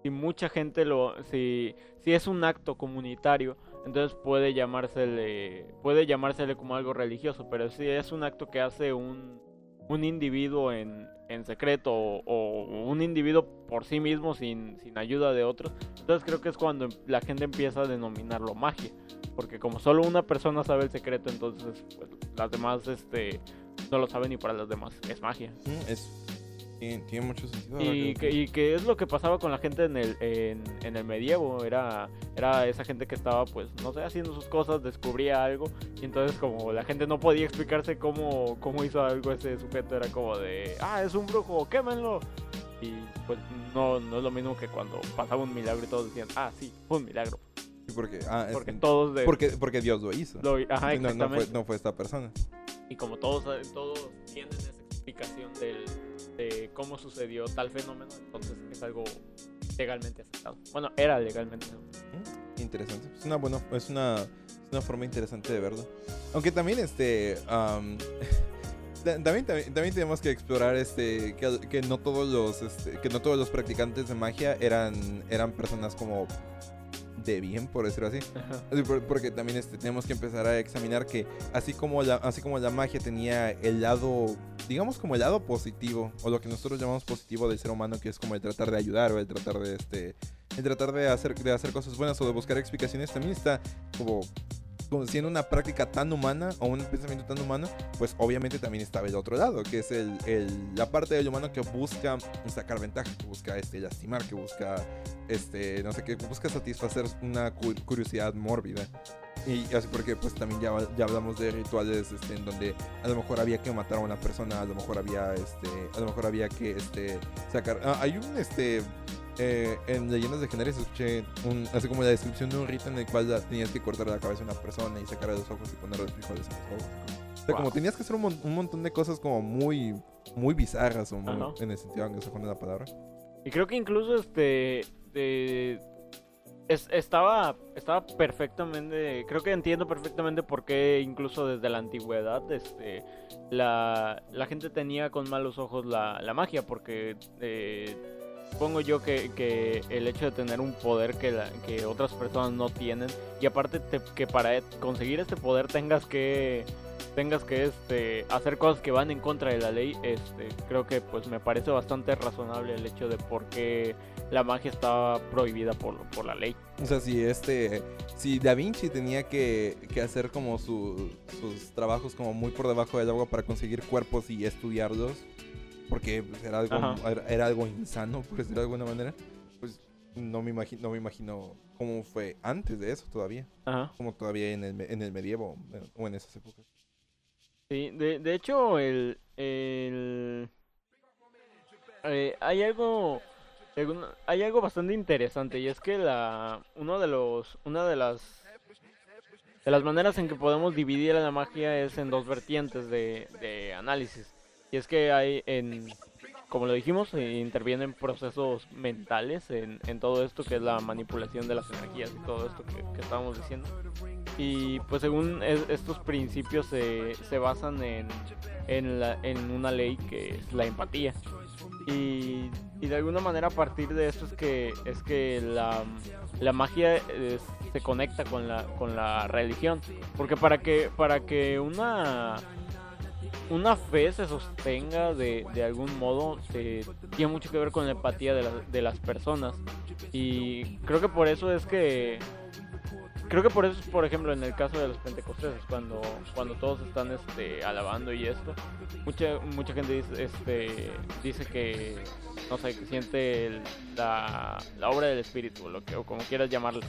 Si mucha gente lo, si, si es un acto comunitario, entonces puede llamársele, puede llamársele como algo religioso, pero si es un acto que hace un, un individuo en, en secreto o, un individuo por sí mismo sin, sin ayuda de otros, entonces creo que es cuando la gente empieza a denominarlo magia, porque como solo una persona sabe el secreto, entonces pues, las demás este, no lo saben y para las demás es magia. Es tiene, mucho sentido. Y que, y que, es lo que pasaba con la gente en el, en, en, el medievo. Era, era esa gente que estaba, pues, no sé, haciendo sus cosas, descubría algo. Y entonces, como la gente no podía explicarse cómo, cómo hizo algo ese sujeto, era como de, ah, es un brujo, quémenlo. Y pues no, no es lo mismo que cuando pasaba un milagro y todos decían, ah, sí, fue un milagro. porque, ah, porque todos de... porque, porque Dios lo hizo. Lo, ajá, no, no, fue, no fue esta persona. Y como todos, todos tienen esa explicación del cómo sucedió tal fenómeno, entonces es algo legalmente aceptado. Bueno, era legalmente mm, Interesante. Es una buena, es una, una forma interesante de verlo. Aunque también este <laughs> también, también, también, tenemos que explorar este que, que no todos los este, que no todos los practicantes de magia eran eran personas como de bien, por decirlo así. Porque también este, tenemos que empezar a examinar que así como, la, así como la magia tenía el lado, digamos como el lado positivo, o lo que nosotros llamamos positivo del ser humano, que es como el tratar de ayudar o el tratar de, este, el tratar de hacer, de hacer cosas buenas o de buscar explicaciones, también está como siendo una práctica tan humana o un pensamiento tan humano, pues obviamente también estaba el otro lado, que es el, la parte del humano que busca sacar ventaja, que busca este, lastimar, que busca, este, no sé, que busca satisfacer una curiosidad mórbida. Y así porque pues también ya, ya hablamos de rituales este, en donde a lo mejor había que matar a una persona, a lo mejor había este, a lo mejor había que este sacar ah, hay un este eh, en Leyendas Legendarias escuché un, así como la descripción de un rito en el cual la- tenías que cortar la cabeza a una persona y sacar los ojos y poner los frijoles en los ojos. O sea, como tenías que hacer un, mon- un montón de cosas como muy, muy bizarras o muy- Ajá. en el sentido anglosajón de la palabra. Y creo que incluso este. de- es- estaba, estaba perfectamente. Creo que entiendo perfectamente por qué, incluso desde la antigüedad, este, la, la gente tenía con malos ojos la, la magia. Porque eh, supongo yo que, que el hecho de tener un poder que, la- que otras personas no tienen, y aparte te- que para conseguir este poder tengas que tengas que este hacer cosas que van en contra de la ley, este creo que pues me parece bastante razonable el hecho de por qué la magia estaba prohibida por, por la ley. O sea, si este, si Da Vinci tenía que, que hacer como su- sus trabajos como muy por debajo del agua para conseguir cuerpos y estudiarlos, porque pues, era algo, era, insano, por decirlo de alguna manera, pues no me imagino, no me imagino cómo fue antes de eso todavía, Ajá. como todavía en el, en el medievo o en esas épocas. Sí, de, de hecho el, el eh, hay algo hay algo bastante interesante y es que la uno de los una de las de las maneras en que podemos dividir a la magia es en dos vertientes de, de análisis y es que hay en como lo dijimos eh, intervienen procesos mentales en, en todo esto que es la manipulación de las energías y todo esto que, estábamos diciendo y pues según es- estos principios se, se basan en, en, la- en una ley que es la empatía. Y, y de alguna manera a partir de esto es que, es que la, la magia se conecta con la, con la religión. Porque para que, para que una, una fe se sostenga de, de algún modo, eh, tiene mucho que ver con la empatía de, la- de las personas. Y creo que por eso es que Creo que por eso, por ejemplo, en el caso de los pentecosteses, cuando, cuando todos están este, alabando y esto, mucha mucha gente dice, este, dice que, no sé, que siente el- la, la obra del espíritu, lo que, o como quieras llamarlo.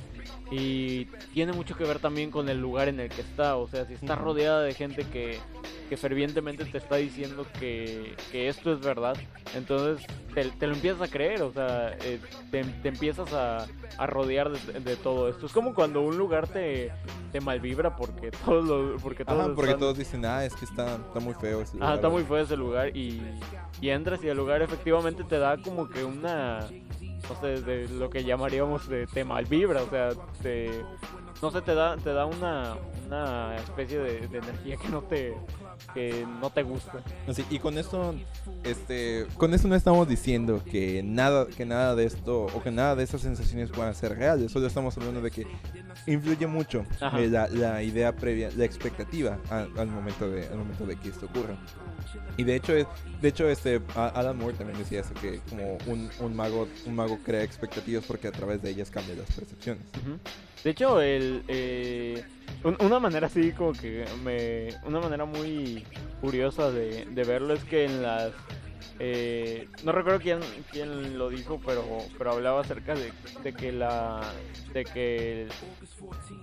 Y tiene mucho que ver también con el lugar en el que está, o sea, si está rodeada de gente que, que fervientemente te está diciendo que, que esto es verdad, entonces te, te lo empiezas a creer, o sea, eh, te, te empiezas a, a rodear de, de todo esto. Es como cuando un lugar te, te malvibra porque todos lo, porque todos Ajá, porque están- todos dicen, ah, es que está, está muy feo ese lugar", está o- muy feo ese lugar y, y entras y el lugar efectivamente te da como que una, no sé, de lo que llamaríamos de te malvibra, o sea, te, no sé, te da, te da una, una especie de, de energía que no te, que no te gusta. Así, y con esto, este, con esto no estamos diciendo que nada, que nada de esto o que nada de esas sensaciones puedan ser reales. Solo estamos hablando de que influye mucho eh, la, la idea previa, la expectativa al, al momento de, al momento de que esto ocurra. Y de hecho, de hecho, este, Alan Moore también decía eso que como un, un mago, un mago crea expectativas porque a través de ellas cambia las percepciones. De hecho, el, eh, un- una manera así como que me... Una manera muy curiosa de, de verlo es que en las... eh, no recuerdo quién, quién lo dijo, pero, pero hablaba acerca de, de que la... De que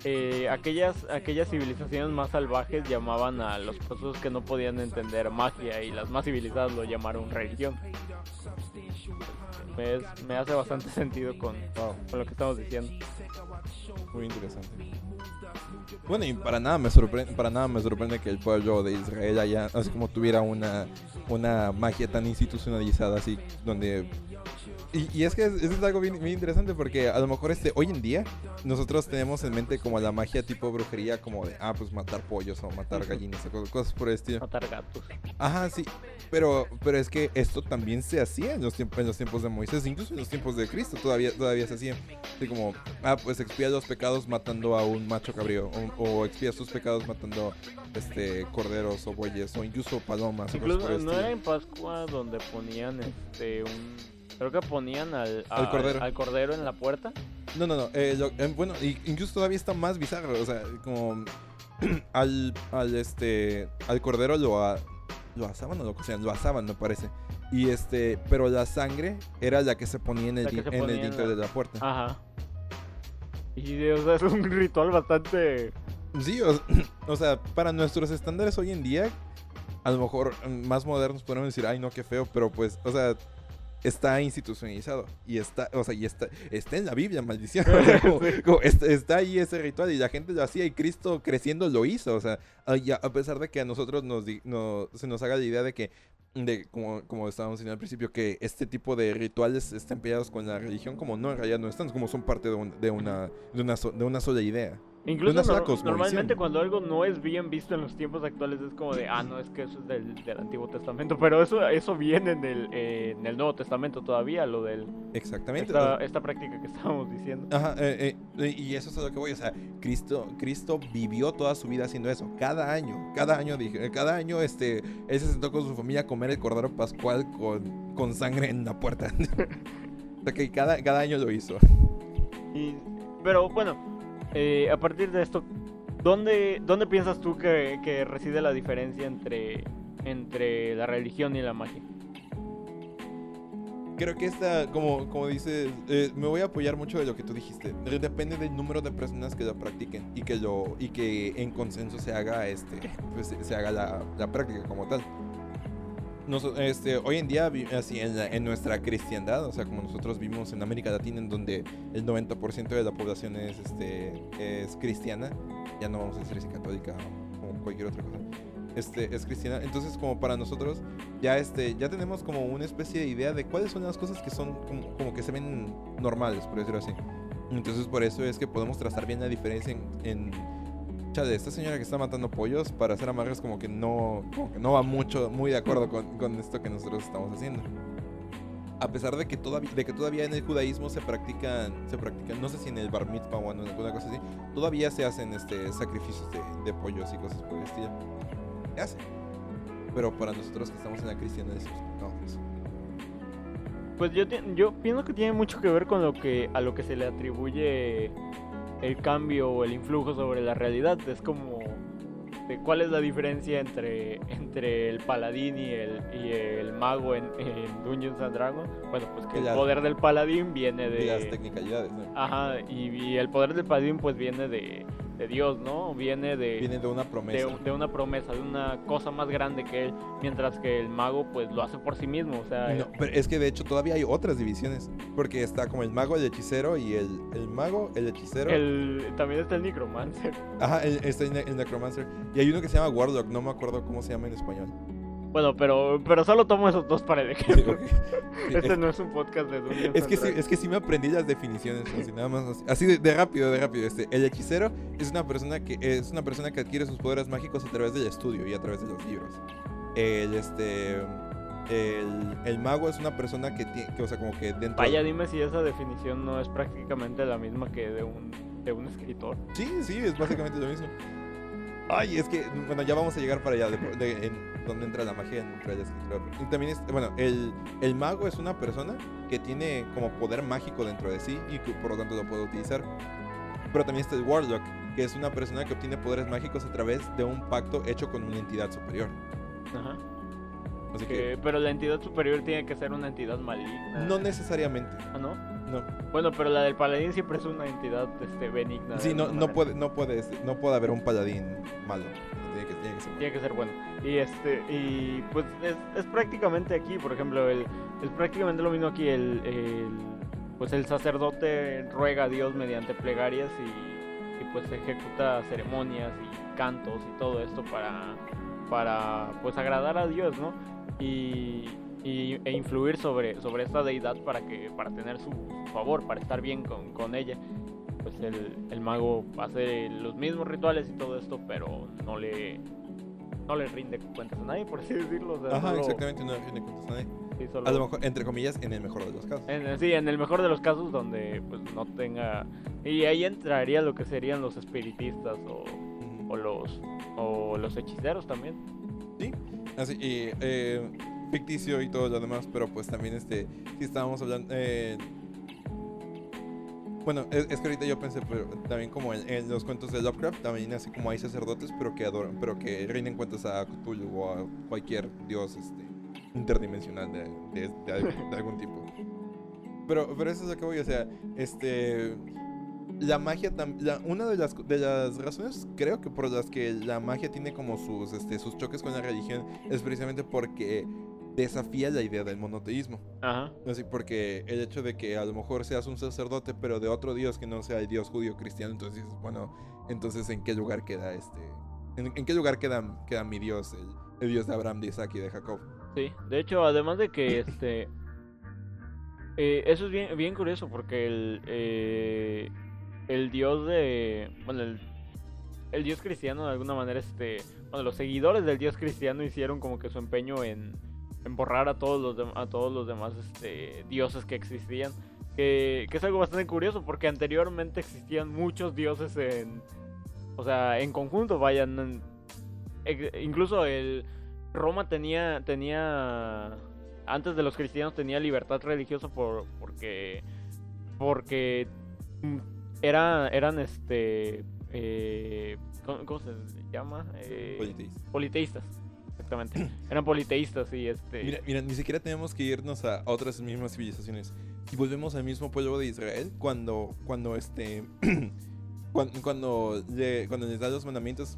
eh, aquellas, aquellas civilizaciones más salvajes llamaban a los procesos que no podían entender magia y las más civilizadas lo llamaron religión. Me, me hace bastante <laughs> sentido con, con lo que estamos diciendo. Muy interesante. Bueno, y para nada me sorprende, para nada me sorprende que el pueblo de Israel haya, así como tuviera una, una magia tan institucionalizada así, donde y, y es que es- eso es algo bien, bien interesante porque a lo mejor este hoy en día nosotros tenemos en mente como la magia tipo brujería, como de ah pues matar pollos o matar gallinas o cosas, cosas por el estilo. Matar gatos. Ajá, sí. Pero, pero es que esto también se hacía en los, tiempos, en los tiempos de Moisés, incluso en los tiempos de Cristo todavía, todavía se hacía. Así como, ah, pues expía los pecados matando a un macho cabrío, o, o expía sus pecados matando este corderos o bueyes, o incluso palomas. Incluso no estilo. era en Pascua donde ponían este un creo que ponían al, Al cordero. al cordero en la puerta. No, no, no. eh, lo- eh, bueno, incluso todavía está más bizarro. O sea, como <clears throat> al, al este al cordero lo a- lo asaban o lo cocían, lo asaban me parece. Y este, pero la sangre era la que se ponía en el, en ponía el en la- de la puerta. Ajá. Y o sea, es un ritual bastante Sí, o, <clears throat> o sea, para nuestros estándares hoy en día, a lo mejor más modernos podemos decir, ay no, qué feo, pero pues, o sea, está institucionalizado y está, o sea, y está, está en la Biblia, maldición. <laughs> O sea, <laughs> como- como está, está ahí ese ritual y la gente lo hacía y Cristo creciendo lo hizo. O sea, a, a- pesar de que a nosotros nos, no- se nos haga la idea de que, de, como, como estábamos diciendo al principio, que este tipo de rituales están peleados con la religión, como no, en realidad no están, como son parte de, un- de una, de, una, de una sola idea. Incluso normalmente cuando algo no es bien visto en los tiempos actuales es como de, ah, no, es que eso es del, del Antiguo Testamento, <laughs> pero eso eso viene en el, eh, en el Nuevo Testamento todavía, lo del Exactamente. esta, esta práctica que <laughs> estábamos diciendo. Ajá, eh, eh, y eso es a lo que voy, o sea, Cristo, Cristo vivió toda su vida haciendo eso, cada año, cada año, dije, cada año, este, él se sentó con su familia a comer el cordero pascual con, con sangre en la puerta. <laughs> o sea, que cada, cada año lo hizo. Y, pero bueno, eh, a partir de esto, ¿dónde, dónde piensas tú que, que reside la diferencia entre, entre la religión y la magia? Creo que esta, como, como dices, eh, me voy a apoyar mucho de lo que tú dijiste. De- Depende del número de personas que lo practiquen y que lo y que en consenso se haga este, pues, se haga la, la práctica como tal. Noso- este, hoy en día, así en, la- en nuestra cristiandad, o sea, como nosotros vimos en América Latina, en donde el 90% de la población es, este, es cristiana, ya no vamos a decir si católica o cualquier otra cosa, este, es cristiana. Entonces, como para nosotros, ya, este, ya tenemos como una especie de idea de cuáles son las cosas que son como, como que se ven normales, por decirlo así. Entonces, por eso es que podemos trazar bien la diferencia en... en chale, esta señora que está matando pollos para hacer amarres como que no, como que no va mucho, muy de acuerdo con, con esto que nosotros estamos haciendo. A pesar de que todavía, de que todavía en el judaísmo se practican, se practican, no sé si en el bar mitzvah o en alguna cosa así, todavía se hacen este, sacrificios de, de pollos y cosas por el estilo. Se hace. Pero para nosotros que estamos en la cristiana decimos, no, pues, Pues yo, yo pienso que tiene mucho que ver con lo que a lo que se le atribuye el cambio o el influjo sobre la realidad. Es como de cuál es la diferencia entre, entre el paladín y el, y el mago en, en Dungeons and Dragons. Bueno, pues que el las- poder del paladín viene de las de... tecnicalidades, ¿no? Ajá, y, y el poder del paladín pues viene de, de Dios, ¿no? Viene de... Viene de una promesa. de una promesa, de una cosa más grande que él, mientras que el mago pues lo hace por sí mismo, o sea, No, pero es que de hecho todavía hay otras divisiones. Porque está como el mago, el hechicero y el, el mago, el hechicero. el, también está el necromancer. Ajá, el, está el necromancer. Y hay uno que se llama Warlock, no me acuerdo cómo se llama en español. Bueno, pero, pero solo tomo esos dos para el ejemplo. sí, <laughs> <laughs> Este es, no es un podcast de Dungeons es que sí, es que sí me aprendí las definiciones, así nada más así, así de, de rápido, de rápido. Este, el hechicero es una persona que es una persona que adquiere sus poderes mágicos a través del estudio y a través de los libros. El este el, el mago es una persona que tiene, que, o sea, como que dentro Vaya, dime si esa definición no es prácticamente la misma que de un, de un escritor. Sí, sí, es básicamente lo mismo. Ay, es que, bueno, ya vamos a llegar para allá, de, de- en donde entra la magia, entra la escritura. Y también, es, bueno, el, el mago es una persona que tiene como poder mágico dentro de sí y que por lo tanto lo puede utilizar. Pero también está el warlock, que es una persona que obtiene poderes mágicos a través de un pacto hecho con una entidad superior. Ajá. Así que, Que- pero la entidad superior tiene que ser una entidad maligna. no necesariamente, Ah, ¿no? no. Bueno, pero la del paladín siempre es una entidad este, benigna. Sí, no, no manera. puede, no puede, no puede haber un paladín malo. Tiene que, tiene que ser bueno. Tiene que ser bueno. Y este, y pues es, es prácticamente aquí, por ejemplo, el, es prácticamente lo mismo aquí, el, el- pues el sacerdote ruega a Dios mediante plegarias y, y, pues ejecuta ceremonias y cantos y todo esto para, para pues agradar a Dios, ¿no? Y, y- e influir sobre, sobre esta deidad para que, para tener su favor, para estar bien con, con ella pues el, el mago hace los mismos rituales y todo esto, pero no le no le rinde cuentas a nadie, por así decirlo. o sea, Ajá, solo- exactamente, no tiene cuentas a nadie. sí, solo- A lo mejor, entre comillas, en el mejor de los casos. en, sí, en el mejor de los casos donde pues no tenga... Y ahí entraría lo que serían los espiritistas o, o los o los hechiceros también. Así, y eh, ficticio y todo lo demás, pero pues también este, si estábamos hablando... eh, bueno, es, que ahorita yo pensé, pero también como en, los cuentos de Lovecraft, también así como hay sacerdotes, pero que adoran, pero que rinden cuentas a Cthulhu o a cualquier dios este, interdimensional de, algún- tipo. Pero, pero eso es lo que voy, o sea, este... La magia, la- una de las, de las razones creo que por las que la magia tiene como sus, este, sus choques con la religión es precisamente porque desafía la idea del monoteísmo. Ajá. Así, porque el hecho de que a lo mejor seas un sacerdote, pero de otro dios que no sea el dios judío cristiano, entonces dices, bueno, entonces ¿en qué lugar queda este? ¿En, en qué lugar queda, queda mi dios, el, el dios de Abraham, de Isaac y de Jacob? Sí, de hecho, además de que este. eh, eso es bien, bien curioso porque el. eh, el dios de. Bueno, el, el dios cristiano de alguna manera, este. Bueno, los seguidores del dios cristiano hicieron como que su empeño en, en borrar a todos los, dem- a todos los demás este, dioses que existían. Que, que es algo bastante curioso porque anteriormente existían muchos dioses en. O sea, en conjunto, vayan. Incluso el. Roma tenía, tenía, antes de los cristianos tenía libertad religiosa por, porque, porque era, eran este, eh, ¿cómo, se llama? Eh, Politeísta. politeístas, exactamente. <clears throat> Eran politeístas y este, Mira, mira, ni siquiera tenemos que irnos a otras mismas civilizaciones. Y volvemos al mismo pueblo de Israel cuando, cuando este, <clears throat> cuando, cuando, le- cuando les da los mandamientos.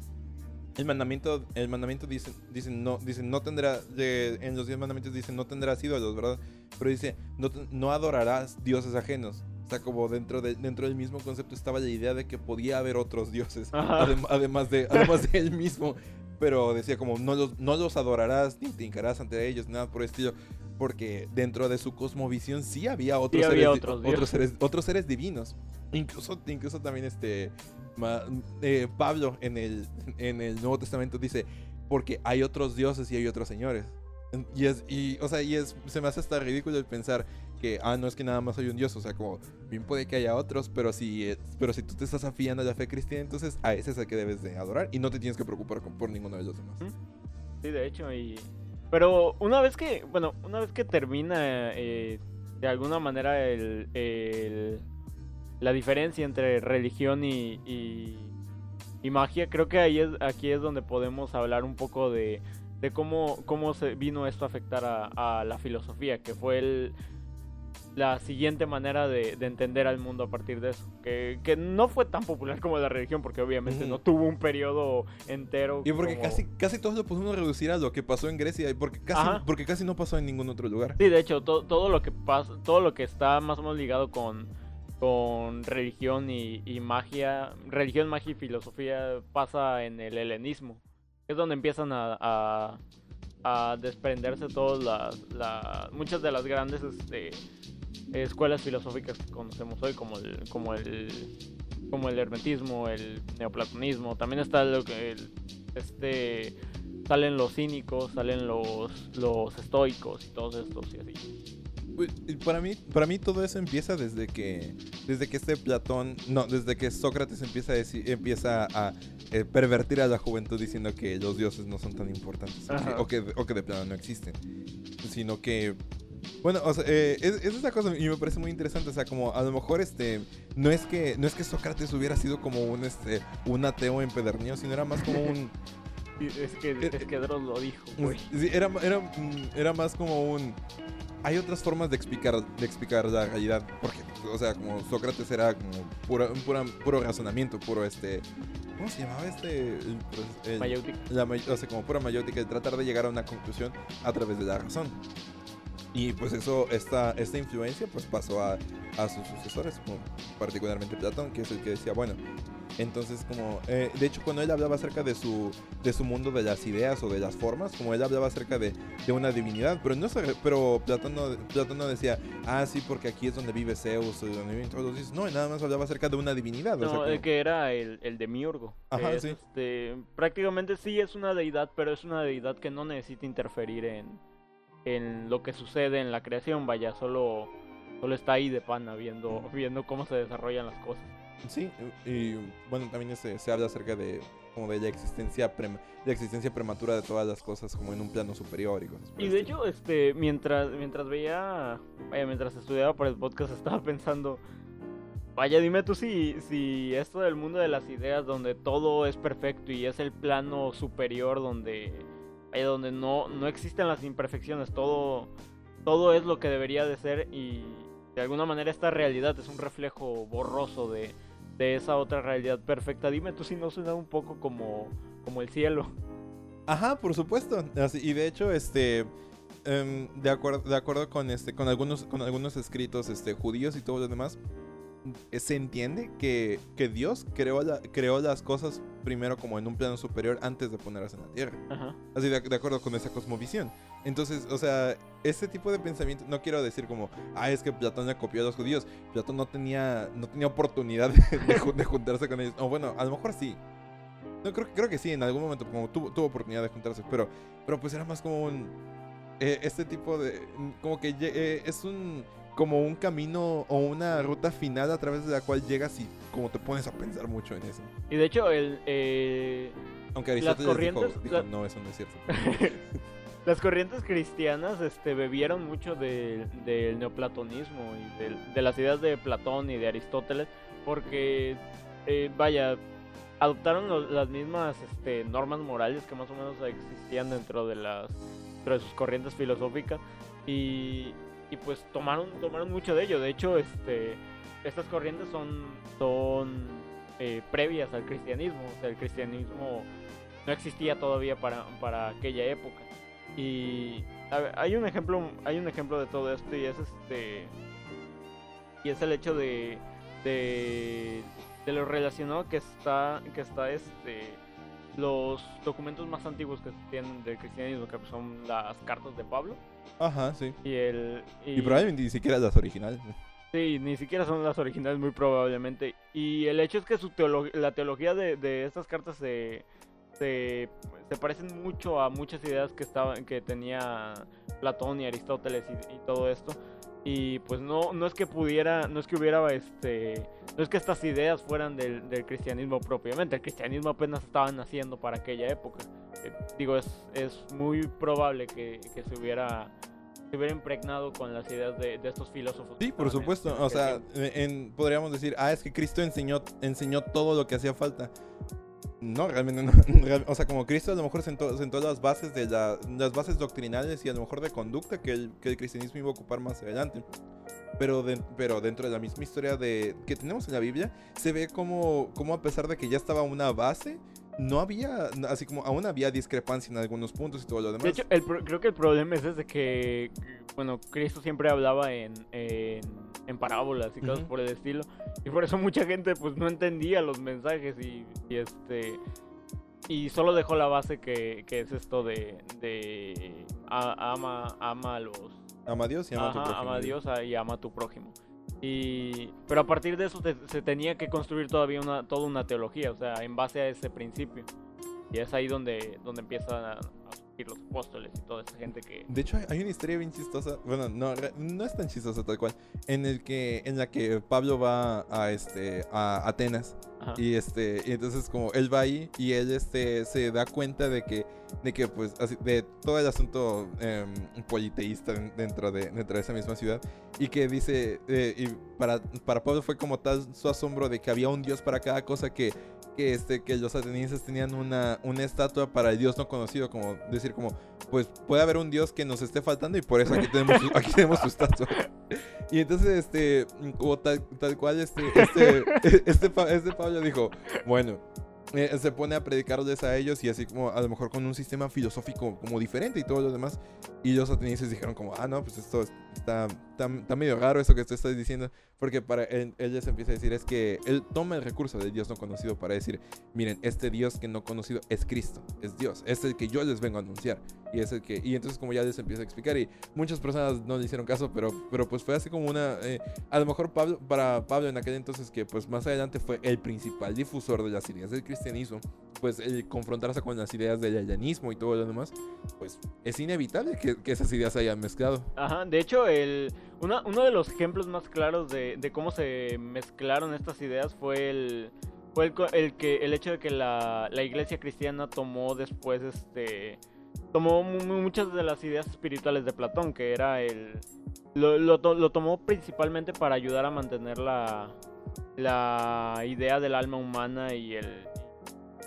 El mandamiento, el mandamiento dice, dice no, dice no tendrá, de- en los diez mandamientos dice no tendrás ídolos, ¿verdad? Pero dice no, no adorarás dioses ajenos. O sea, como dentro, de, dentro del mismo concepto estaba la idea de que podía haber otros dioses, adem- además, de, además de él mismo. Pero decía como no los, no los adorarás ni te hincarás ante ellos, nada por el estilo. Porque dentro de su cosmovisión sí había otros, había seres, otros otros, seres, otros seres divinos. Incluso, incluso también este ma- eh, Pablo en el, en el Nuevo Testamento dice, porque hay otros dioses y hay otros señores. Y es, y, o sea, y es, se me hace hasta ridículo el pensar que, ah, no es que nada más hay un dios, o sea, como, bien puede que haya otros, pero si, pero si tú te estás afiando a la fe cristiana, entonces a ese es el que debes de adorar y no te tienes que preocupar por ninguno de los demás. Sí, de hecho, y... Pero una vez que, bueno, una vez que termina eh, de alguna manera el, el- la diferencia entre religión y, y, y magia, creo que ahí es, aquí es donde podemos hablar un poco de, de cómo, cómo se vino esto a afectar a, a la filosofía, que fue el, la siguiente manera de, de entender al mundo a partir de eso. Que, que no fue tan popular como la religión, porque obviamente no tuvo un periodo entero. Y porque como- casi, casi todos lo pudimos reducir a lo que pasó en Grecia, y porque casi, Ajá. porque casi no pasó en ningún otro lugar. Sí, de hecho, to- todo lo que pasa, todo lo que está más o menos ligado con, con religión y, y magia, religión, magia y filosofía pasa en el helenismo. Es donde empiezan a, a, a desprenderse todas las, las- muchas de las grandes este, escuelas filosóficas que conocemos hoy, como el, como el, como el hermetismo, el neoplatonismo. También está lo que el- este salen los cínicos, salen los, los estoicos y todos estos y así. Y Para mí, para mí todo eso empieza desde que, desde que este Platón, no, desde que Sócrates empieza a decir, empieza a eh, pervertir a la juventud diciendo que los dioses no son tan importantes o que, Ajá. o que, o que de plano no existen, sino que, bueno, o sea, eh, es, es esa cosa y me parece muy interesante, o sea, como a lo mejor este, no es que, no es que Sócrates hubiera sido como un este, un ateo empedernido, sino era más como un <laughs> Es que, Eh, es que Dross lo dijo, güey. Sí, era, era, era más como un... Hay otras formas de explicar, de explicar la realidad. Porque, o sea, como Sócrates era como pura, un pura- puro razonamiento, puro este... ¿Cómo se llamaba este? El- pues, el- Mayéutica. la o sea, como pura mayótica, el tratar de llegar a una conclusión a través de la razón. Y pues eso, esta, esta influencia pues pasó a, a sus sucesores, como particularmente Platón, que es el que decía, bueno, entonces como, eh, de hecho cuando él hablaba acerca de su, de su mundo de las ideas o de las formas, como él hablaba acerca de, de una divinidad, pero no pero Platón no, Platón no decía, ah, sí, porque aquí es donde vive Zeus, o donde viven todos los dioses, no, nada más hablaba acerca de una divinidad. o sea, No, como- el que era el, el demiurgo. Ajá, es, sí. este, prácticamente sí es una deidad, pero es una deidad que no necesita interferir en, en lo que sucede en la creación. Vaya, solo, solo está ahí de pana viendo, viendo cómo se desarrollan las cosas. Sí, y bueno, también se, se habla acerca de como de la existencia prem- la existencia prematura de todas las cosas como en un plano superior y cosas por Y de hecho, este, mientras, mientras veía, vaya, mientras estudiaba para el podcast, <laughs> estaba pensando, vaya, dime tú si, si esto del mundo de las ideas, donde todo es perfecto y es el plano superior, donde, vaya, donde no, no existen las imperfecciones, todo, todo es lo que debería de ser y de alguna manera esta realidad es un reflejo borroso de, de esa otra realidad perfecta. Dime tú si no suena un poco como, como el cielo. Ajá, por supuesto. Y de hecho, este em, de, acuerdo, de acuerdo con, este, con, algunos, con algunos escritos este, judíos y todo lo demás, eh, se entiende que, que Dios creó, la- creó las cosas primero como en un plano superior antes de ponerlas en la tierra. Ajá. Así de, de acuerdo con esa cosmovisión. Entonces, o sea, este tipo de pensamiento, no quiero decir como, ah, es que Platón le copió a los judíos. Platón no tenía, no tenía oportunidad de, de ju- de juntarse con ellos. O bueno, a lo mejor sí. No, creo, creo que sí, en algún momento como tuvo, tuvo oportunidad de juntarse, pero, pero pues era más como un... eh, este tipo de... Como que eh, es un... Como un camino o una ruta final a través de la cual llegas y como te pones a pensar mucho en eso. Y de hecho, el, eh, Aunque Las Aristóteles dijo, corrientes- dijo, la- no, eso no es cierto. <laughs> las corrientes cristianas este, bebieron mucho de- del neoplatonismo y de las ideas de Platón y de Aristóteles, porque, eh, vaya, adoptaron las mismas este, normas morales que más o menos existían dentro de, las, dentro de sus corrientes filosóficas y, y pues tomaron, tomaron mucho de ello. De hecho, este, estas corrientes son, son eh, previas al cristianismo, o sea, el cristianismo no existía todavía para, para aquella época. Y hay un ejemplo, hay un ejemplo de todo esto y es este y es el hecho de de, de lo relacionado que está que está este los documentos más antiguos que tienen del cristianismo que son las cartas de Pablo Ajá, sí. y el Y probablemente ni siquiera las originales. Sí, ni siquiera son las originales muy probablemente. Y el hecho es que su teolo- la teología de, de estas cartas se, se, se parecen mucho a muchas ideas que estaban que tenía Platón y Aristóteles y, y todo esto. Y pues no, no es que pudiera, no es que hubiera este, no es que estas ideas fueran del, del cristianismo propiamente. El cristianismo apenas estaba naciendo para aquella época. Eh, digo, es, es muy probable que, que se hubiera se hubiera impregnado con las ideas de, de estos filósofos. Sí, por supuesto. O sea, en- podríamos decir, ah, es que Cristo enseñó, enseñó todo lo que hacía falta. No, realmente no. <laughs> O sea, como Cristo a lo mejor sentó, sentó las bases de la- las bases doctrinales y a lo mejor de conducta que el, cristianismo iba a ocupar más adelante. Pero, pero dentro de la misma historia de, que tenemos en la Biblia, se ve como, como a pesar de que ya estaba una base, no había, así como aún había discrepancia en algunos puntos y todo lo demás. De hecho, el pro- creo que el problema es desde que, bueno, Cristo siempre hablaba en, en, en parábolas y cosas por el estilo. Y por eso mucha gente pues no entendía los mensajes y, y, este... Y solo dejó la base que, que es esto de, de a- ama, ama a los... ama a Dios y ama a tu Ajá, prójimo. ama a Dios y ama a tu prójimo. Y, pero a partir de eso te- se tenía que construir todavía una, toda una teología, o sea, en base a ese principio. Y es ahí donde, donde empiezan a, a surgir los apóstoles y toda esa gente que... De hecho, hay- una historia bien chistosa. Bueno, no, no es tan chistosa tal cual. En el que, en la que Pablo va a este a Atenas. Ajá. Y este, y entonces como él va ahí y él este se da cuenta de que, de que pues así, de todo el asunto em, politeísta den- dentro de, dentro de esa misma ciudad. Y que dice, eh, y para, para Pablo fue como tal su asombro de que había un dios para cada cosa que, que, este, que los atenienses tenían una, una estatua para el dios no conocido, como decir como, pues puede haber un dios que nos esté faltando y por eso aquí tenemos aquí tenemos su estatua. <laughs> Y entonces, este, como tal, tal cual, este, este, <laughs> este, este Pablo dijo, bueno, eh, se pone a predicarles a ellos y así como a lo mejor con un sistema filosófico como diferente y todo lo demás. Y los atenienses dijeron como, ah, no, pues esto es- está, está, está medio raro eso que tú estás diciendo. Porque para él, él les empieza a decir es que él toma el recurso del Dios no conocido para decir, miren, este Dios que no conocido es Cristo, es Dios, es el que yo les vengo a anunciar. Y es el que, y entonces como ya les empieza a explicar y muchas personas no le hicieron caso, pero, pero pues fue así como una, eh, a lo mejor Pablo, para Pablo en aquel entonces que pues más adelante fue el principal difusor de las ideas del cristianismo, pues el confrontarse con las ideas del helenismo y todo lo demás, pues es inevitable que, que esas ideas se hayan mezclado. Ajá, de hecho, uno de los ejemplos más claros de, cómo se mezclaron estas ideas fue el, fue el, que, el hecho de que la, la iglesia cristiana tomó después, este, tomó mu- mu- muchas de las ideas espirituales de Platón, que era el, lo, lo lo tomó principalmente para ayudar a mantener la, la idea del alma humana y el,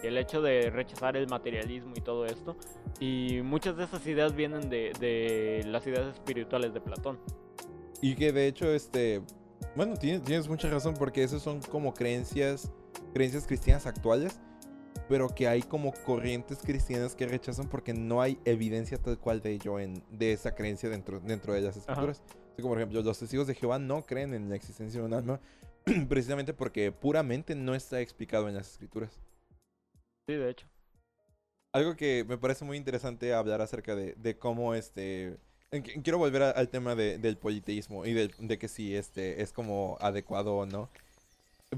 el hecho de rechazar el materialismo y todo esto. Y muchas de esas ideas vienen de, de las ideas espirituales de Platón. Y que de hecho, este, bueno, tienes, tienes mucha razón porque esas son como creencias, creencias cristianas actuales. pero que hay como corrientes cristianas que rechazan porque no hay evidencia tal cual de ello, en, de esa creencia dentro, dentro de las escrituras. Así como por ejemplo, los testigos de Jehová no creen en la existencia de un alma precisamente porque puramente no está explicado en las escrituras. Sí, de hecho. Algo que me parece muy interesante hablar acerca de, de cómo este... Quiero volver al tema de, del politeísmo y de, de, que si este es como adecuado o no.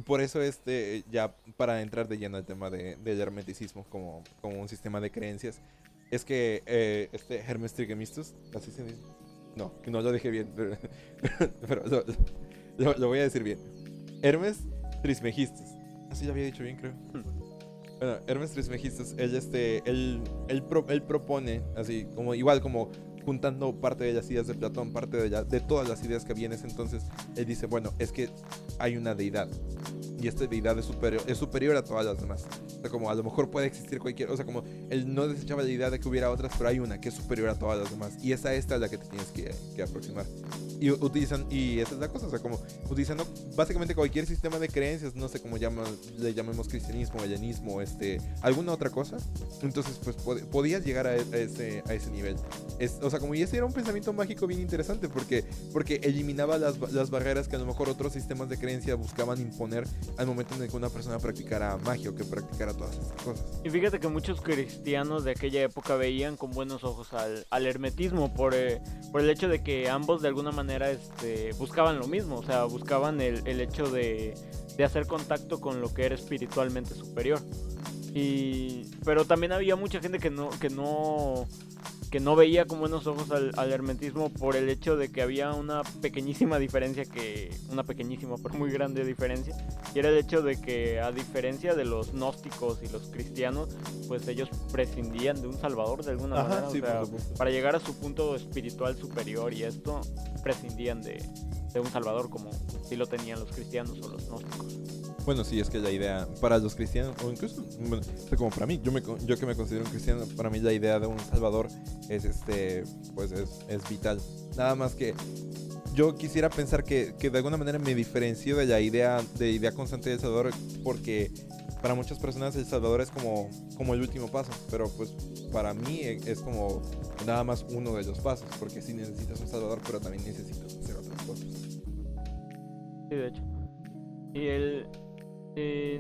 Por eso, este, ya para entrar de lleno al tema de, del hermeticismo como, como un sistema de creencias, es que eh, este Hermes Trigemistus, así se dice. No, no lo dije bien, <laughs> pero, lo, lo, voy a decir bien. Hermes Trismegistus. Así lo había dicho bien, creo. Bueno, Hermes Trismegistus, él, este, él, él, él propone, así, como igual como juntando parte de las ideas de Platón, parte de, de todas las ideas que había en ese entonces, él dice, bueno, es que hay una deidad y esta deidad es superior, es superior a todas las demás. O sea, como a lo mejor puede existir cualquier, o sea, como él no desechaba la idea de que hubiera otras, pero hay una que es superior a todas las demás y esa esta es la que te tienes que, que aproximar. Y utilizan, y esa es la cosa, o sea, como utilizando básicamente cualquier sistema de creencias, no sé cómo llama, le llamemos cristianismo, helenismo, este, alguna otra cosa, entonces pues podías llegar a, ese, a ese nivel. Es, o sea, como y ese era un pensamiento mágico bien interesante porque, porque eliminaba las, las barreras que a lo mejor otros sistemas de creencia buscaban imponer al momento en el que una persona practicara magia o que practicara todas estas cosas. Y fíjate que muchos cristianos de aquella época veían con buenos ojos al, al hermetismo por, eh, por el hecho de que ambos de alguna manera este, buscaban lo mismo, o sea, buscaban el, el hecho de, de hacer contacto con lo que era espiritualmente superior. Y, pero también había mucha gente que no, que no, que no veía con buenos ojos al, al, hermetismo por el hecho de que había una pequeñísima diferencia que, una pequeñísima pero muy grande diferencia, y era el hecho de que a diferencia de los gnósticos y los cristianos, pues ellos prescindían de un salvador de alguna Ajá, manera, sí, o sea, por supuesto. para llegar a su punto espiritual superior y esto prescindían de, de un salvador como si lo tenían los cristianos o los gnósticos. Bueno, sí, es que la idea para los cristianos, o incluso bueno, como para mí, yo, me, yo que me considero un cristiano, para mí la idea de un salvador es este, pues es, es vital. Nada más que yo quisiera pensar que, que, de alguna manera me diferencio de la idea, de idea constante del salvador, porque para muchas personas el salvador es como, como el último paso, pero pues para mí es como nada más uno de los pasos, porque sí necesitas un salvador, pero también necesitas hacer otras cosas. Sí, de hecho. Y el, eh,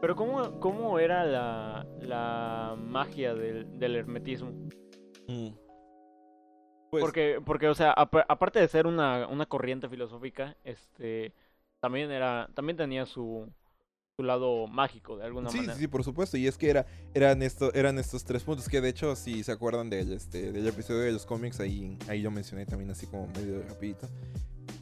pero ¿cómo, cómo era la, la magia del, del hermetismo? Mm. Pues, porque, porque, o sea, ap aparte de ser una, una corriente filosófica, este también era, también tenía su, su lado mágico de alguna sí, manera. Sí, sí, por supuesto. Y es que era, eran, esto, eran estos tres puntos. Que de hecho, si se acuerdan del, este, del episodio de los cómics, ahí, ahí yo mencioné también así como medio rapidito.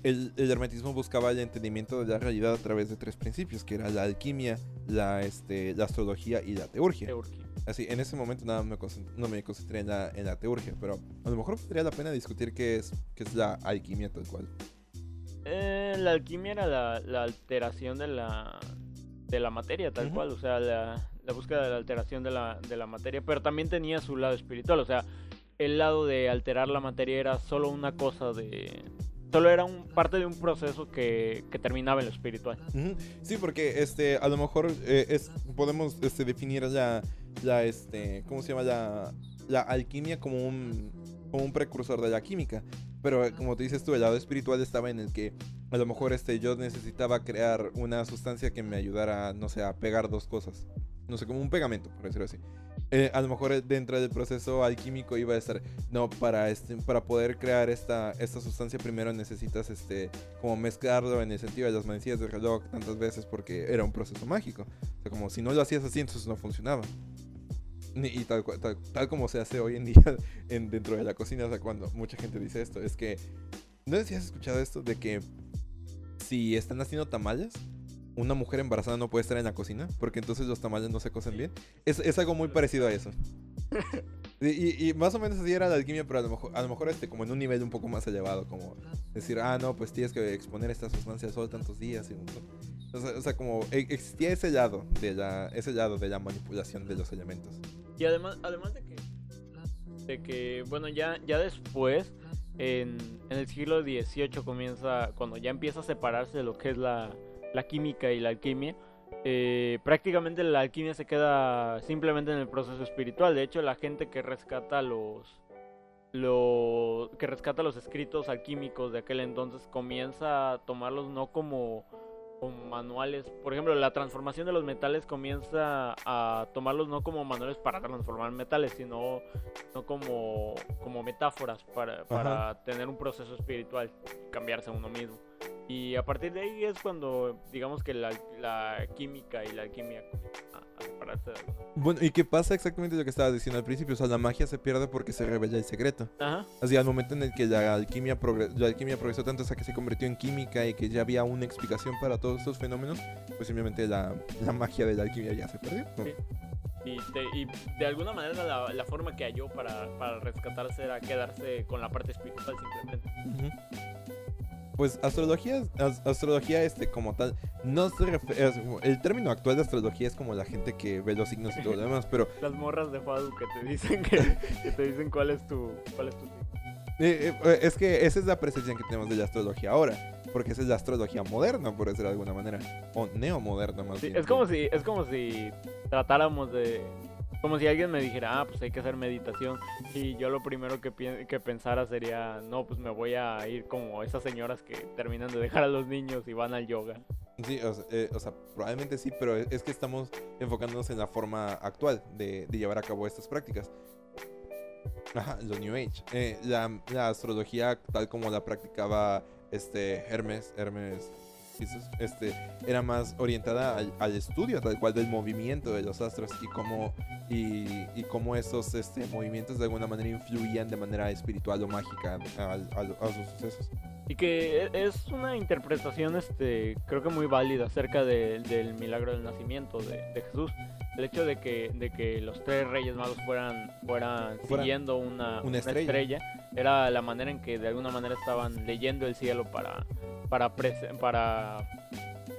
El, el, hermetismo buscaba el entendimiento de la realidad a través de tres principios, que era la alquimia, la, este, la astrología y la teurgia. teurgia. Así, en ese momento nada me no me concentré en la, en la, teurgia, pero a lo mejor valdría la pena discutir qué es, qué es la alquimia tal cual. Eh, la alquimia era la, la, alteración de la, de la materia tal uh -huh. cual, o sea, la, la, búsqueda de la alteración de la, de la materia, pero también tenía su lado espiritual, o sea, el lado de alterar la materia era solo una cosa de, solo era un, parte de un proceso que, que terminaba en lo espiritual. Uh -huh. Sí, porque este, a lo mejor eh, es, podemos este, definir la, la, este, ¿cómo se llama? La, la alquimia como un, como un precursor de la química. Pero eh, como te dices tú, el lado espiritual estaba en el que a lo mejor este, yo necesitaba crear una sustancia que me ayudara, no sé, a pegar dos cosas. No sé, como un pegamento, por decirlo así. Eh, a lo mejor dentro del proceso alquímico iba a estar, no, para, este, para poder crear esta, esta sustancia primero necesitas este, como mezclarlo en el sentido de las manecillas del reloj tantas veces porque era un proceso mágico. O sea, como si no lo hacías así, entonces no funcionaba. <laughs> Y tal, tal, tal como se hace hoy en día <laughs> en, dentro de la cocina, o sea, cuando mucha gente dice esto, es que, ¿no sé si has escuchado esto? De que si están haciendo tamales, una mujer embarazada no puede estar en la cocina porque entonces los tamales no se cocen bien. Es, es algo muy parecido a eso. <laughs> Y, y, más o menos así era la alquimia, pero a lo mejor, a lo mejor este, como en un nivel un poco más elevado, como decir, ah, no, pues tienes que exponer esta sustancia al sol tantos días. Y, o, sea, como e, existía ese lado, de la, ese lado de la manipulación de los elementos. Y además, además de que, de que bueno, ya, ya después, en, en el siglo XVIII comienza, cuando ya empieza a separarse de lo que es la, la química y la alquimia, eh, prácticamente la alquimia se queda simplemente en el proceso espiritual. De hecho, la gente que rescata los, lo que rescata los escritos alquímicos de aquel entonces comienza a tomarlos no como, como manuales. Por ejemplo, la transformación de los metales comienza a tomarlos no como manuales para transformar metales, sino no como, como metáforas para, para tener un proceso espiritual, cambiarse a uno mismo. Y a partir de ahí es cuando, digamos que la, la química y la alquimia comienzan a, separarse de alguna Bueno, ¿y qué pasa exactamente lo que estabas diciendo al principio? O sea, la magia se pierde porque se revela el secreto. Ajá. Así, al momento en el que la alquimia, la alquimia progresó tanto hasta que se convirtió en química y que ya había una explicación para todos estos fenómenos, pues simplemente la, la magia de la alquimia ya se perdió. ¿no? Sí. Y, de- y de alguna manera la, la forma que halló para, para rescatarse era quedarse con la parte espiritual simplemente. Ujú. Pues astrología, as- astrología este como tal, no se refiere, el término actual de astrología es como la gente que ve los signos y todo lo demás, pero <laughs> Las morras de Fadu que te dicen que, que te dicen cuál es tu cuál es tu signo. eh, eh, es que esa es la percepción que tenemos de la astrología ahora, porque esa es la astrología moderna, por decirlo de alguna manera, o neomoderna más Sí, bien. es como si es como si tratáramos de como si alguien me dijera, ah, pues hay que hacer meditación. Y yo lo primero que, que pensara sería, no, pues me voy a ir como esas señoras que terminan de dejar a los niños y van al yoga. Sí, o sea, eh, o sea, probablemente sí, pero es es que estamos enfocándonos en la forma actual de, llevar a cabo estas prácticas. Ajá, lo New Age. Eh, la, la astrología tal como la practicaba este Hermes, Hermes, este, era más orientada al, al estudio tal cual del movimiento de los astros y cómo, y, y cómo esos este, movimientos de alguna manera influían de manera espiritual o mágica al- al- a, sus sucesos. Y que e- es una interpretación, este, creo que muy válida acerca de- del milagro del nacimiento de, de Jesús. El hecho de que, de que los tres reyes magos fueran, fueran, Fueran siguiendo una, una estrella. era la manera en que de alguna manera estaban leyendo el cielo para, para, para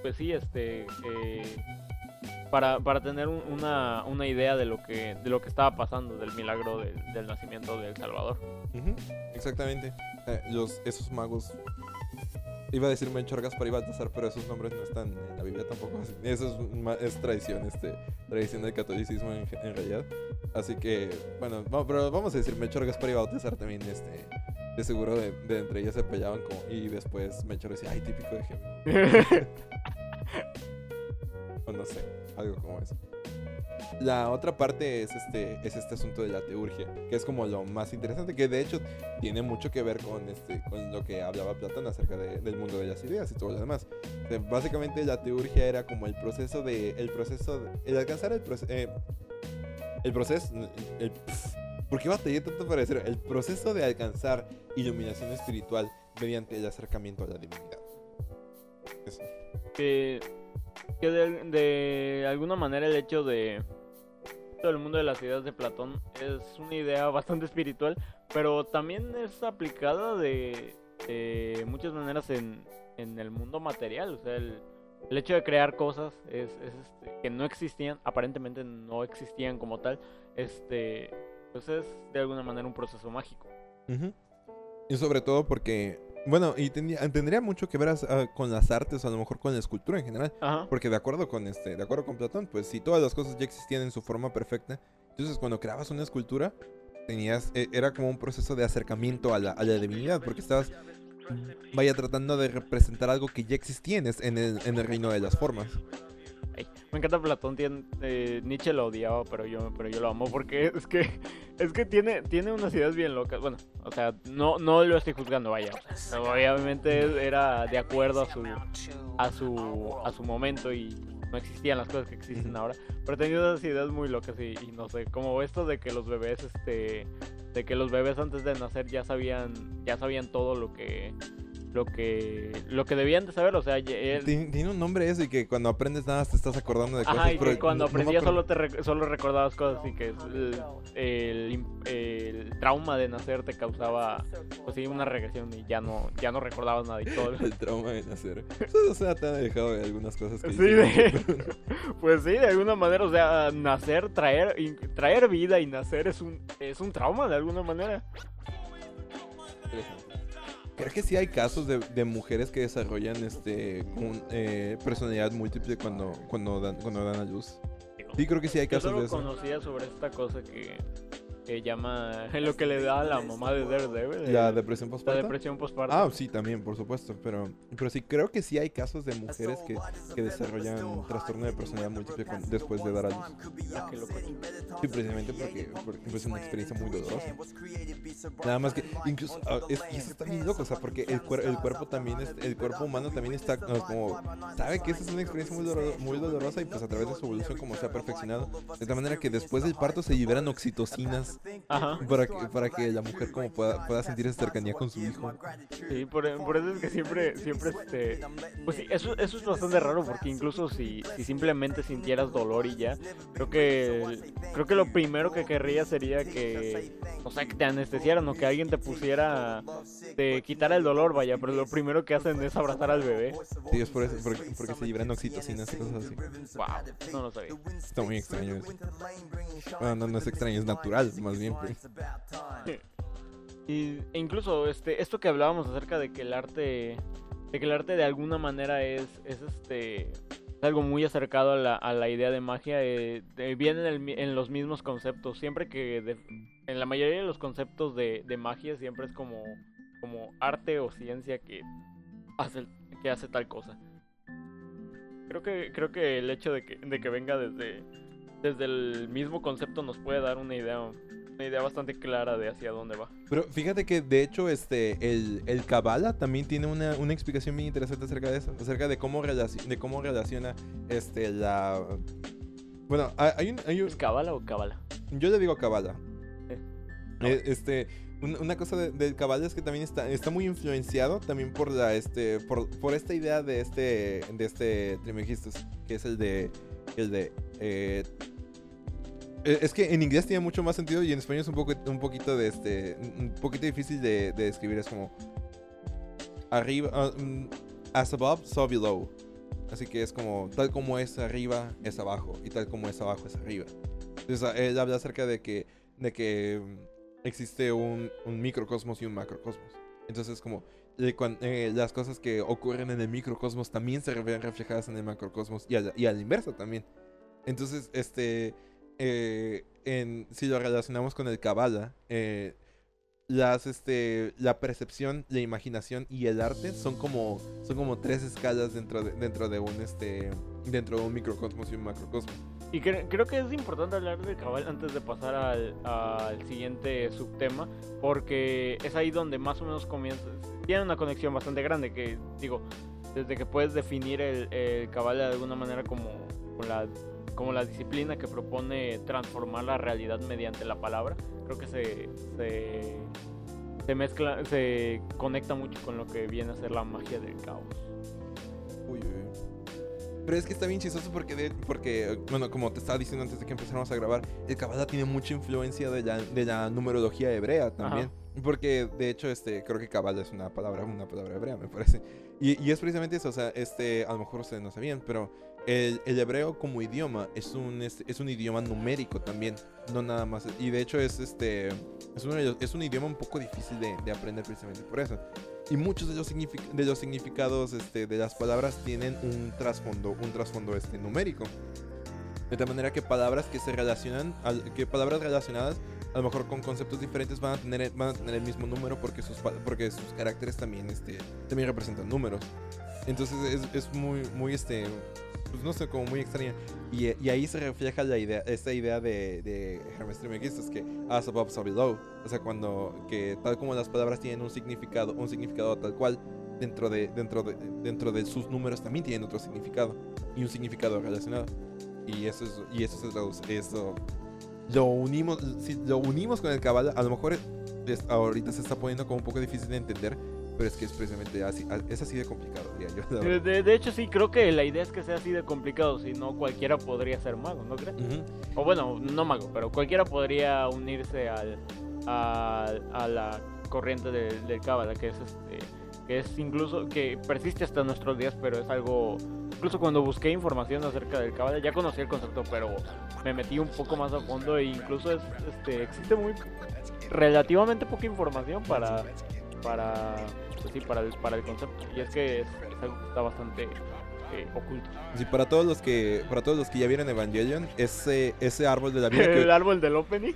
pues sí, este, eh, para, para tener un- una, una idea de lo que, de lo que estaba pasando, del milagro del, del nacimiento del Salvador. Ujú, Exactamente. Eh, los, esos magos. Iba a decir Melchor, Gaspar y Baltasar, pero esos nombres no están en la Biblia tampoco. <laughs> Eso es, es tradición, este, tradición del catolicismo en, en realidad. Así que, bueno, pero vamos a decir Melchor, Gaspar y Baltasar también, este, de seguro de, de entre ellos se peleaban como, y después Melchor decía, ay, típico de Géminis. <laughs> o no sé, algo como eso. La otra parte es este, es este asunto de la teurgia, que es como lo más interesante, que de hecho tiene mucho que ver con, este, con lo que hablaba Platón acerca de- del mundo de las ideas y todo lo demás. O sea, básicamente la teurgia era como el proceso de, el proceso, de- el alcanzar el proceso, el proceso, el, pf, ¿por qué batallé tanto para decir? El proceso de alcanzar iluminación espiritual mediante el acercamiento a la divinidad. Que, que de, de alguna manera el hecho de todo el mundo de las ideas de Platón es una idea bastante espiritual, pero también es aplicada de, de muchas maneras en, en el mundo material. O sea, el, el hecho de crear cosas es, es, este, que no existían, aparentemente no existían como tal, este, pues es de alguna manera un proceso mágico. Y sobre todo porque, bueno, y tendría, tendría mucho que ver ah, con las artes, a lo mejor con la escultura en general. Ajá. Porque de acuerdo con este, de acuerdo con Platón, pues si todas las cosas ya existían en su forma perfecta, entonces cuando creabas una escultura, tenías, e- era como un proceso de acercamiento a la, a la divinidad, porque estabas, vaya, tratando de representar algo que ya existía en el, en el reino de las formas. Ay, me encanta Platón, tiene, eh, Nietzsche lo odiaba, pero yo, pero yo lo amo porque <laughs> es que, es que tiene, tiene unas ideas bien locas. Bueno, o sea, no, no lo estoy juzgando, vaya. obviamente era de acuerdo a su, a su, a su momento y no existían las cosas que existen ahora. Pero tenía unas ideas muy locas y, y no sé, como esto de que los bebés, este, de que los bebés antes de nacer ya sabían, ya sabían todo lo que, lo que, lo que debían de saber. O sea, él- Tien- Tiene un nombre eso y que cuando aprendes nada te estás acordando de cosas. Ajá, y pero cuando no- aprendías solo, te solo recordabas cosas y que el, el im- el trauma de nacer te causaba pues sí una regresión y ya no ya no recordabas nada y todo. <laughs> El trauma de nacer. Eso o sea, te ha dejado de algunas cosas que Sí, de- <laughs> pues sí, de alguna manera, o sea, nacer, traer traer vida y nacer es un es un trauma de alguna manera. Interesante. Creo que sí hay casos de, de mujeres que desarrollan este un, eh, personalidad múltiple cuando, cuando, dan, cuando dan a luz. Sí, creo que sí hay Yo casos solo de eso. conocía sobre esta cosa que, que llama <laughs> lo que le da a la mamá de Daredevil. La el- depresión la postparto. depresión postparto. Ah, sí, también, por supuesto. Pero, pero sí, creo que sí hay casos de mujeres que, que desarrollan trastorno de personalidad múltiple con- después de dar a luz. Ah, qué loco. Sí, precisamente porque, porque es una experiencia muy dolorosa. Nada más que, incluso, ah, es, y eso está bien loco, o sea, porque el, cuer- el cuerpo también, es, el cuerpo humano también está ah, como, sabe que esa es una experiencia muy, doloro- muy dolorosa y pues a través de su evolución como se ha perfeccionado, de tal manera que después del parto se liberan oxitocinas Ajá. para que, para que la mujer como pueda, pueda sentir esa cercanía con su hijo. Sí, por, por eso es que siempre, siempre, este, pues sí, eso, eso es bastante raro porque incluso si, si simplemente sintieras dolor y ya, creo que, creo que lo primero que querría sería que, o sea, que te anestesiaran o que alguien te pusiera, te quitara el dolor, vaya, pero lo primero que hacen es abrazar al bebé. Sí, es por eso, porque, porque se liberan oxitocinas y cosas así. Wow, no lo sabía. Está muy extraño eso. Bueno, no, no es extraño, es natural, más bien. pues. <laughs> Y, e incluso este, esto que hablábamos acerca de que el arte, de que el arte de alguna manera es, es este, es algo muy acercado a la, a la idea de magia, eh, de- viene en, el mi- en los mismos conceptos. Siempre que, de- en la mayoría de los conceptos de, de magia siempre es como, como arte o ciencia que hace, que hace tal cosa. Creo que, creo que el hecho de que, de que venga desde, desde el mismo concepto nos puede dar una idea, una idea bastante clara de hacia dónde va. Pero fíjate que de hecho este el, el Kabbalah también tiene una, una explicación bien interesante acerca de eso, acerca de cómo relaci- de cómo relaciona este la bueno, hay hay un, hay un- ¿Es cábala o cábala? yo le digo Kabbalah. Eh, Eh, este un- una cosa de- del Kabbalah es que también está, está muy influenciado también por la este por, por esta idea de este de este Trismegistus, que es el de el de eh, es que en inglés tiene mucho más sentido y en español es un poco un poquito de este un poquito difícil de, de describir es como arriba mm, as above so below. Así que es como tal como es arriba es abajo y tal como es abajo es arriba. Entonces ah, él habla acerca de que de que mm, existe un, microcosmos y un macrocosmos. Entonces como eh, eh, las cosas que ocurren en el microcosmos también se ven reflejadas en el macrocosmos y al, y al inverso también. Entonces este eh, si lo relacionamos con el Kabbalah, eh, las, este, la percepción, la imaginación y el arte son como, son como tres escalas dentro de, dentro de un, este, dentro de un microcosmos y un macrocosmos. Y cre- creo que es importante hablar de cabal antes de pasar al, al siguiente subtema, porque es ahí donde más o menos comienza. Tiene una conexión bastante grande, que digo, desde que puedes definir el, el cabal de alguna manera como, como la, como la disciplina que propone transformar la realidad mediante la palabra, creo que se, se, se mezcla, se conecta mucho con lo que viene a ser la magia del caos. Uy, uy. Pero es que está bien chistoso porque, de- porque, bueno, como te estaba diciendo antes de que empezáramos a grabar, el Kabbalah tiene mucha influencia de la, de la numerología hebrea también. Porque, de hecho, este, creo que Kabbalah es una palabra, una palabra hebrea, me parece. Y, y es precisamente eso, o sea, este, a lo mejor ustedes no sabían, pero el, el hebreo como idioma es un, es, es un idioma numérico también, no nada más. Y de hecho es, este, es, un, es un idioma un poco difícil de, de aprender precisamente por eso. Y muchos de los, de los significados este, de las palabras tienen un trasfondo, un trasfondo este, numérico. De tal manera que palabras que se relacionan, que palabras relacionadas a lo mejor con conceptos diferentes van a tener, van a tener el mismo número porque sus, porque sus caracteres también, este, también representan números. Entonces es, es muy, muy, este, pues no sé, como muy extraña. Y, y ahí se refleja la idea, esta idea de, de Hermes Trismegistus, que as above, so below. O sea, cuando, que tal como las palabras tienen un significado, un significado tal cual, dentro de, dentro de, dentro de sus números también tienen otro significado. Y un significado relacionado. Y eso es, y eso se traduce, eso lo unimos, si lo unimos con el Kabbalah, a lo mejor es- ahorita se está poniendo como un poco difícil de entender, pero es que es precisamente así, es así de complicado, diría yo. <laughs> De, de- hecho, sí, creo que la idea es que sea así de complicado, si no cualquiera podría ser mago, ¿no crees? Ujú. O bueno, no mago, pero cualquiera podría unirse al, al- a la corriente del, del Cábala, que es este, que es incluso, que persiste hasta nuestros días, pero es algo, incluso cuando busqué información acerca del Cábala, ya conocí el concepto, pero me metí un poco más a fondo e incluso es, este, existe muy relativamente poca información para, para, pues sí, para el, para el concepto. Y es que es, es algo que está bastante eh, oculto. Sí, para todos los que para todos los que ya vieron Evangelion, ese ese árbol de la vida <laughs> que el árbol del opening.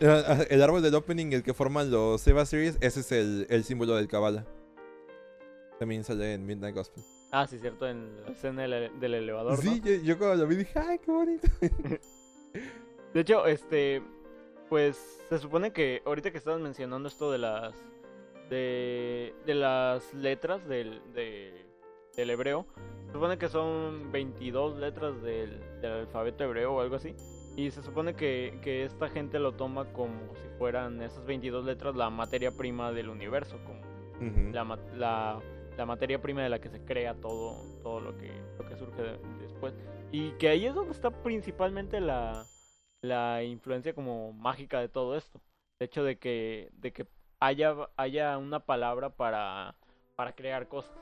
El árbol del opening, el que forman los Seba Series, ese es el, el símbolo del Kabbalah. También sale en Midnight Gospel. Ah, sí, cierto, en la escena del, del elevador. Sí, ¿no? yo, yo cuando lo vi dije, ay, qué bonito. <laughs> De hecho, este, pues se supone que ahorita que estabas mencionando esto de las de, de las letras del, de- del hebreo, se supone que son 22 letras del, del alfabeto hebreo o algo así. Y se supone que, que esta gente lo toma como si fueran esas 22 letras la materia prima del universo, como Ujú. la, ma- la, la materia prima de la que se crea todo, todo lo, que, lo que surge de- después. Y que ahí es donde está principalmente la, la influencia como mágica de todo esto. El hecho de que, de que haya, haya una palabra para, para crear cosas.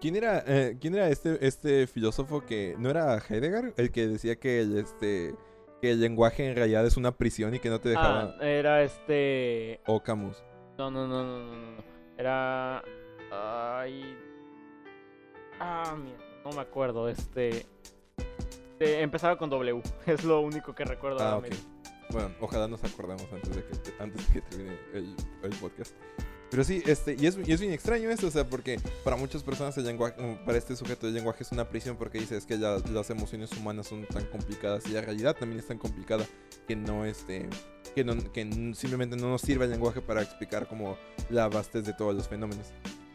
¿Quién era, eh, ¿quién era este, este filósofo que no era Heidegger? El que decía que el, este, que el lenguaje en realidad es una prisión y que no te dejaba... Ah, era este... O Camus. No, no, no, no, no, no. Era... Ay... Ah, mira, no me acuerdo, este... eh, empezaba con W, <laughs> es lo único que recuerdo. Ah, ahora ok. mismo. Bueno, ojalá nos acordamos antes de que, antes de que termine el, el podcast. Pero sí, este, y es, y es bien extraño eso, o sea, porque para muchas personas el lenguaje, mm, para este sujeto el lenguaje es una prisión porque dice es que la- las emociones humanas son tan complicadas y la realidad también es tan complicada que no, este, que, no, que simplemente no nos sirve el lenguaje para explicar como la vastez de todos los fenómenos.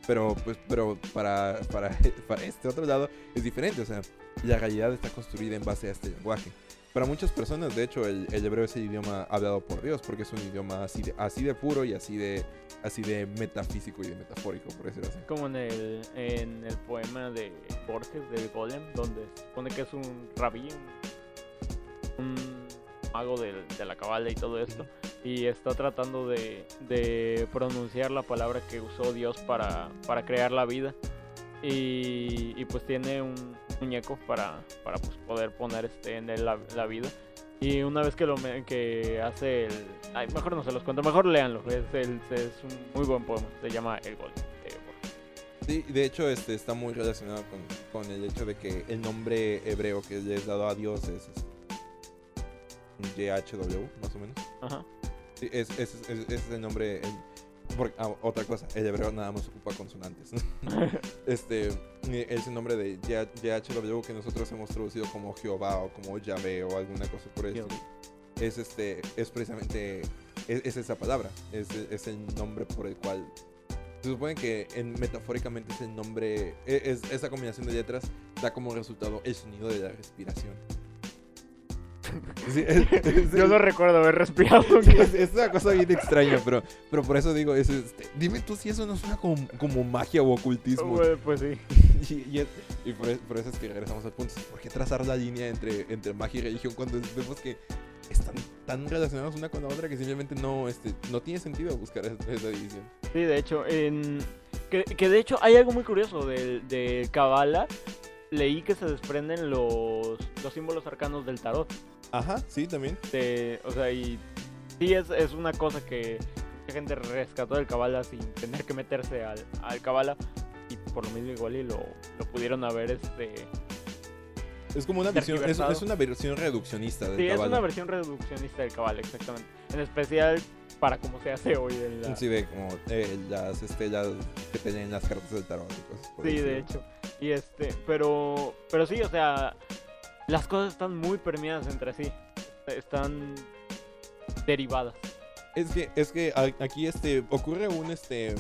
Pero, pues, pero para, para, <laughs> para este otro lado es diferente, o sea, la realidad está construida en base a este lenguaje. Para muchas personas, de hecho, el, el hebreo es el idioma hablado por Dios, porque es un idioma así de, así de puro y así de, así de metafísico y de metafórico, por decirlo así. Como en el, en el poema de Borges, del Golem, donde se que es un rabí, un, un mago del- de, la cabala y todo esto, y está tratando de, de pronunciar la palabra que usó Dios para, para crear la vida. Y, y pues tiene un muñeco para, para pues, poder poner este en él la, la vida. Y una vez que lo que hace el... Ay, mejor no se los cuento, mejor léanlo. Es, el- es un muy buen poema, se llama El Borges. Sí, de hecho, este está muy relacionado con, con el hecho de que el nombre hebreo que le es dado a Dios es, es YHW, más o menos. Ajá. Sí, es, es, es el nombre. el- por- ah, otra cosa, el hebreo nada más ocupa consonantes. <laughs> este es el nombre de Y- YHWH que nosotros hemos traducido como Jehová o como Yahvé o alguna cosa por eso. Es este es precisamente es, es esa palabra, es, es el nombre por el cual se supone que en, metafóricamente es el nombre e- es, esa combinación de letras da como resultado el sonido de la respiración. Sí, <laughs> es- es- Yo no recuerdo haber respirado. <laughs> Sí, es, es una cosa bien extraña, pero, pero por eso digo, es, este, dime tú si eso no suena como, como magia o ocultismo. Bueno, pues sí. <laughs> Y, y por, es- por eso es que regresamos al punto. ¿Por qué trazar la línea entre, entre magia y religión cuando vemos que están tan relacionados una con la otra que simplemente no, este, no tiene sentido buscar esa, esa división? Sí, de hecho, en... que, que de hecho hay algo muy curioso del de Kabbalah. Leí que se desprenden los, los símbolos arcanos del tarot. Ajá, sí, también. o sea, y sí es, es una cosa que mucha gente rescató del Kabbalah sin tener que meterse al, al Kabbalah. Y por lo mismo igual y lo, lo pudieron haber este... Es como una visión, es, una versión reduccionista del Sí, es una versión reduccionista del Kabbalah, exactamente. En especial para como se hace hoy en la... Sí, de como eh, las estrellas que tienen las cartas del tarot y cosas por Sí, de hecho. Y este, pero, pero sí, o sea, las cosas están muy permeadas entre sí. Están derivadas. Es que, es que aquí este, ocurre un, este,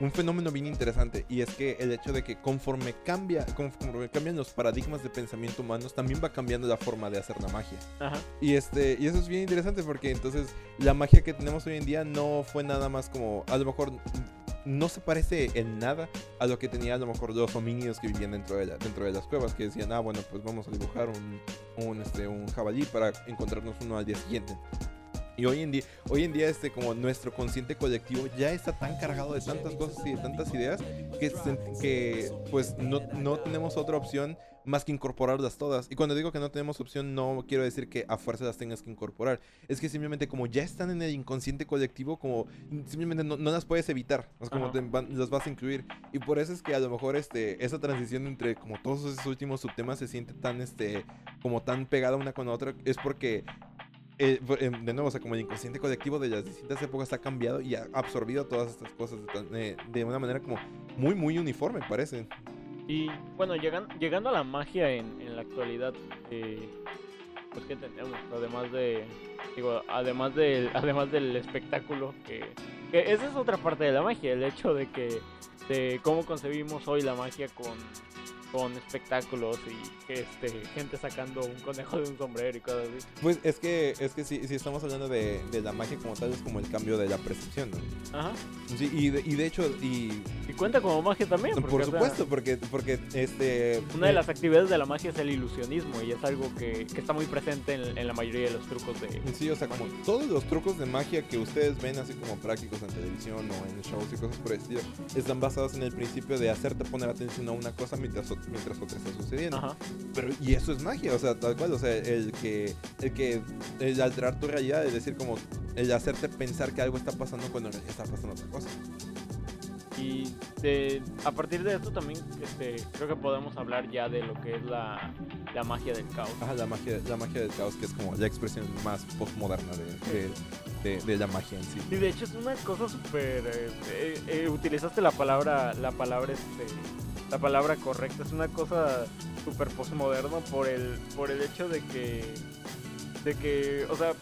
un fenómeno bien interesante y es que el hecho de que conforme cambia, conforme cambian los paradigmas de pensamiento humanos, también va cambiando la forma de hacer la magia. Ajá. Y este, y eso es bien interesante porque entonces la magia que tenemos hoy en día no fue nada más como, a lo mejor no se parece en nada a lo que tenía a lo mejor los homínidos que vivían dentro de, la- dentro de las cuevas, que decían, ah, bueno, pues vamos a dibujar un, un, este, un jabalí para encontrarnos uno al día siguiente. Y hoy en día, hoy en día este, como nuestro consciente colectivo ya está tan cargado de tantas cosas y de tantas ideas que, que pues no, no tenemos otra opción más que incorporarlas todas. Y cuando digo que no tenemos opción, no quiero decir que a fuerza las tengas que incorporar. Es que simplemente como ya están en el inconsciente colectivo, como simplemente no, no las puedes evitar. Es como te van- las vas a incluir. Y por eso es que a lo mejor este, esa transición entre como todos esos últimos subtemas se siente tan, este, como tan pegada una con la otra. Es porque eh, em, de nuevo, o sea, como el inconsciente colectivo de las distintas épocas ha cambiado y ha absorbido todas estas cosas de, de- de una manera como muy, muy uniforme, parece. Y bueno, llegan, llegando a la magia en, en la actualidad, eh, pues que tenemos, además de, digo, además del, <laughs> además del espectáculo, que, que esa es otra parte de la magia, el hecho de que, de cómo concebimos hoy la magia con, con espectáculos y este, gente sacando un conejo de un sombrero y cosas así. Pues es que, es que si, si estamos hablando de, de la magia como tal, es como el cambio de la percepción, ¿no? Ajá. Sí, y, de, y de hecho, y Y cuenta como magia también. porque, por o sea, supuesto, porque, porque este... Una de eh, las actividades de la magia es el ilusionismo y es algo que, que está muy presente en, en la mayoría de los trucos de... Sí, o sea, como todos los trucos de magia que ustedes ven así como prácticos en televisión o en shows y cosas por el estilo, están basados en el principio de hacerte poner atención a una cosa mientras, mientras otra está sucediendo. Ajá. Pero, y eso es magia, o sea, tal cual, o sea, el que, el que, el alterar tu realidad, es decir, como el hacerte pensar que algo está pasando cuando está pasando otra cosa. Y de- a partir de esto también este, creo que podemos hablar ya de lo que es la, la magia del caos. Ajá, la magia, la magia del caos, que es como la expresión más postmoderna de, de, de- de la magia en sí. Y de hecho es una cosa súper... eh, eh, eh, utilizaste la palabra, la palabra, este, la palabra correcta. Es una cosa súper postmoderna por el, por el hecho de que, de que, o sea,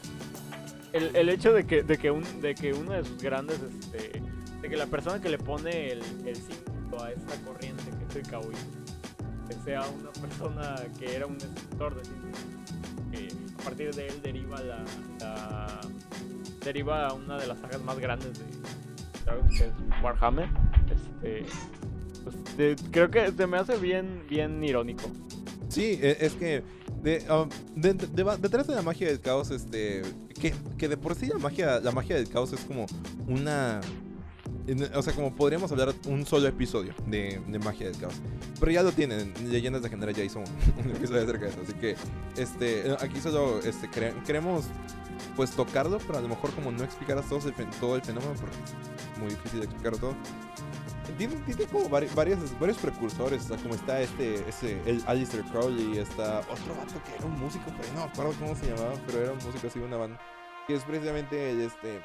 el, el hecho de que, de que un, de que uno de sus grandes, este, de que la persona que le pone el, el símbolo a esta corriente que es el caoísmo, que sea una persona que era un escritor de que a partir de él deriva la, la- deriva una de las sagas más grandes de que es Warhammer. Este, pues, creo que se me hace bien, bien irónico. Sí, e- es que de, um, de- de- de- detrás de la magia del caos, este, que, que de por sí la magia, la magia del caos es como una, o sea, como podríamos hablar un solo episodio de, magia del caos, pero ya lo tienen, Leyendas de Genera ya hizo <laughs> un, episodio acerca de eso, así que, este, aquí solo, este, cre- queremos, pues tocarlo, pero a lo mejor como no explicar todo el, todo el fenómeno, porque es muy difícil de explicar todo. Tiene, tiene como vari- varios, varios precursores, o sea, como está este, ese, el Alistair Crowley, está otro vato que era un músico, pero no me acuerdo cómo se llamaba, pero era un músico así de una banda, que es precisamente el, este,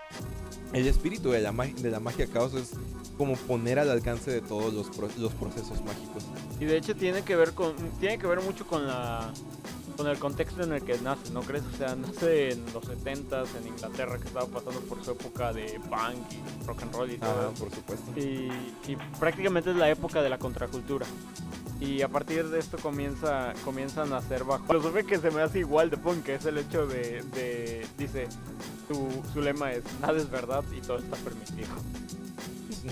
el espíritu de la, de la magia caos, es como poner al alcance de todos los, los procesos mágicos. Y de hecho tiene que ver con tiene que ver mucho con la con el contexto en el que nace, ¿no crees? O sea, nace en los 70s en Inglaterra que estaba pasando por su época de punk y rock and roll y todo. Ah, por supuesto. Y, y prácticamente es la época de la contracultura. Y a partir de esto comienza, comienzan a hacer bajo. Lo que se me hace igual de punk, que es el hecho de, de- dice, su, su lema es, nada es verdad y todo está permitido.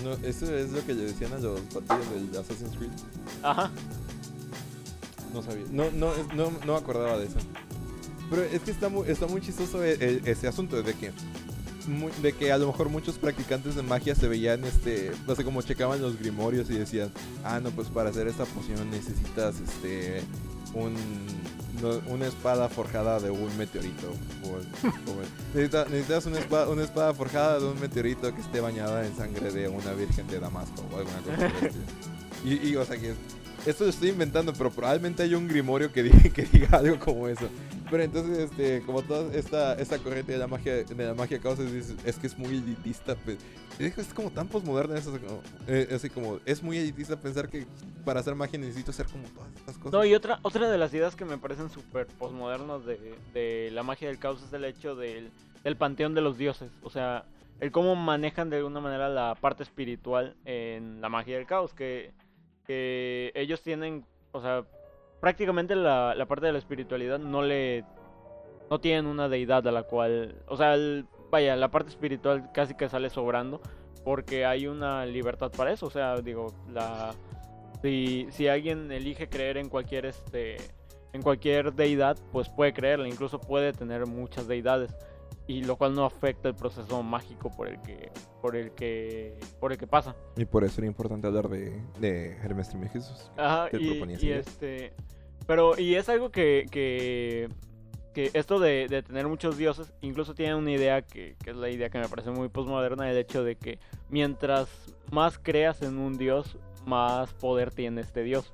No, eso es lo que le decían a los partidos del Assassin's Creed. Ajá. No sabía. No, no, no, no me acordaba de eso. Pero es que está muy, está muy chistoso e- e- ese asunto de que de que a lo mejor muchos practicantes de magia se veían este no sé como checaban los grimorios y decían ah no pues para hacer esta poción necesitas este un una espada forjada de un meteorito o- o- necesita- necesitas una espada, una espada forjada de un meteorito que esté bañada en sangre de una virgen de Damasco o alguna cosa y, y o sea que esto lo estoy inventando, pero probablemente hay un grimorio que diga, <laughs> que diga algo como eso. Pero entonces, este, como toda esta, esta corriente de la magia, de la magia causa, es, es que es muy elitista. pues. Es como tan posmoderna eso, como, eh, así como, es muy elitista pensar que para hacer magia necesito hacer como todas estas cosas. No, y otra, otra de las ideas que me parecen súper posmodernas de, de la magia del caos es el hecho del, del panteón de los dioses. O sea, el cómo manejan de alguna manera la parte espiritual en la magia del caos. Que, que ellos tienen, o sea, prácticamente la, la parte de la espiritualidad no le... No tienen una deidad a la cual... O sea, el- vaya, la parte espiritual casi que sale sobrando porque hay una libertad para eso. O sea, digo, la... Si, si alguien elige creer en cualquier este en cualquier deidad, pues puede creerla, incluso puede tener muchas deidades y lo cual no afecta el proceso mágico por el que por el que por el que pasa. Y por eso era importante hablar de, de Hermes Trismegistus. Ajá, y, y ideas. este Pero, y es algo que, que, que esto de, de tener muchos dioses, incluso tiene una idea que, que es la idea que me parece muy postmoderna, el hecho de que mientras más creas en un dios, más poder tiene este dios.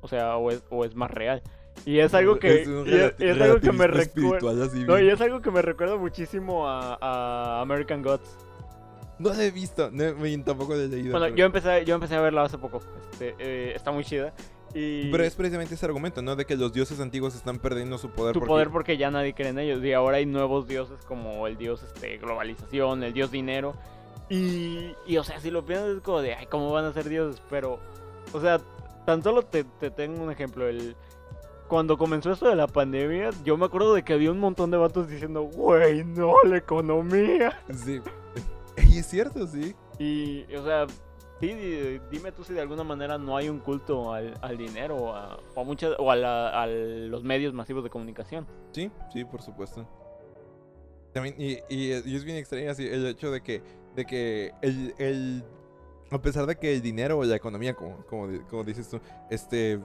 O sea, o es, o es más real. Y es algo que, un y es, y es algo que me recuerda... espiritual así No, y es algo que me recuerda muchísimo a, a American Gods. No la he visto, no, tampoco la he leído. Bueno, pero... yo empecé, yo empecé a verla hace poco. Este, eh, está muy chida. Y Pero es precisamente ese argumento, ¿no? De que los dioses antiguos están perdiendo su poder. su porque- poder porque ya nadie cree en ellos. Y ahora hay nuevos dioses como el dios este, globalización, el dios dinero. Y, y, o sea, si lo piensas es como de, ay, ¿cómo van a ser dioses? Pero, o sea, tan solo te, te tengo un ejemplo. El, cuando comenzó esto de la pandemia, yo me acuerdo de que había un montón de vatos diciendo, güey, no, la economía. Sí. <laughs> Y es cierto, sí. Y, o sea, sí, di- dime tú si de alguna manera no hay un culto al, al dinero o a, o a, muchas, o a, la- a los medios masivos de comunicación. Sí, sí, por supuesto. También, y, y, y es bien extraño así el hecho de que, de que el, el- a pesar de que el dinero o la economía, como, como, como dices tú, este,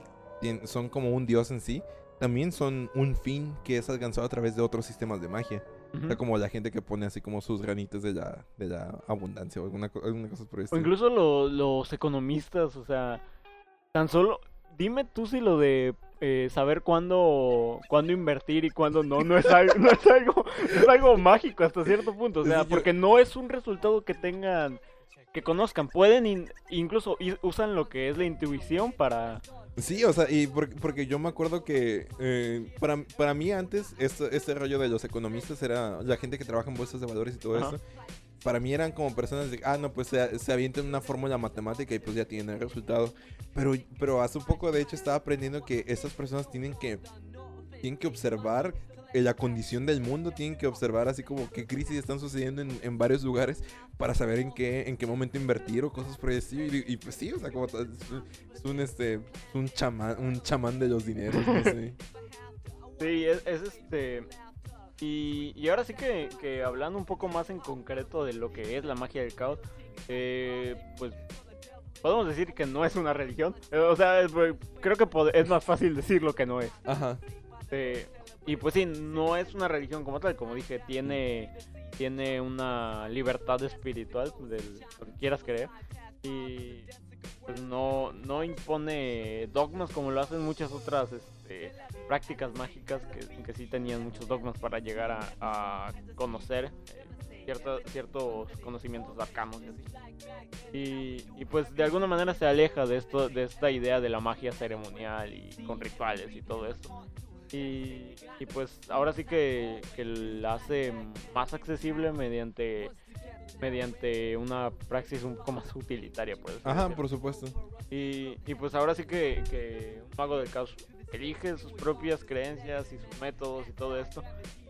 son como un dios en sí, también son un fin que es alcanzado a través de otros sistemas de magia. O sea, como la gente que pone así como sus granitos de la, de la abundancia o alguna, alguna cosa por el O incluso lo- los economistas, o sea, tan solo, dime tú si lo de eh, saber cuándo, cuándo invertir y cuándo no, no es algo, <laughs> no es algo, es algo mágico hasta cierto punto, o sea, porque no es un resultado que tengan, que conozcan, pueden in- incluso i- usan lo que es la intuición para, Sí, o sea, y por- porque yo me acuerdo que eh, para, para mí antes esto, este rollo de los economistas era la gente que trabaja en bolsas de valores y todo Ajá. eso. Para mí eran como personas de, ah, no, pues se, se avientan una fórmula matemática y pues ya tienen el resultado. Pero, pero hace un poco, de hecho, estaba aprendiendo que estas personas tienen que, tienen que observar la condición del mundo, tienen que observar así como qué crisis están sucediendo en, en varios lugares para saber en qué, en qué momento invertir o cosas por el estilo. Y, y, pues sí, o sea, como es, un- es un, este, es un chamán, un chamán de los dineros, no sé. <laughs> Sí, es, es este. Y, y ahora sí que, que hablando un poco más en concreto de lo que es la magia del caos, eh, pues podemos decir que no es una religión. Eh, O sea, es- creo que es más fácil decir lo que no es. Ajá. Eh, y pues sí, no es una religión como tal, como dije, tiene, tiene una libertad espiritual del lo que quieras creer. Y pues no, no impone dogmas como lo hacen muchas otras este, prácticas mágicas que, que sí tenían muchos dogmas para llegar a, conocer eh, ciertos conocimientos arcanos y. Y, pues de alguna manera se aleja de esto, de esta idea de la magia ceremonial y con rituales y todo esto. Y, y pues ahora sí que, que la hace más accesible mediante mediante una praxis un poco más utilitaria, por así Ajá, por supuesto. Y, y pues ahora sí que, que un mago del caos elige sus propias creencias y sus métodos y todo esto.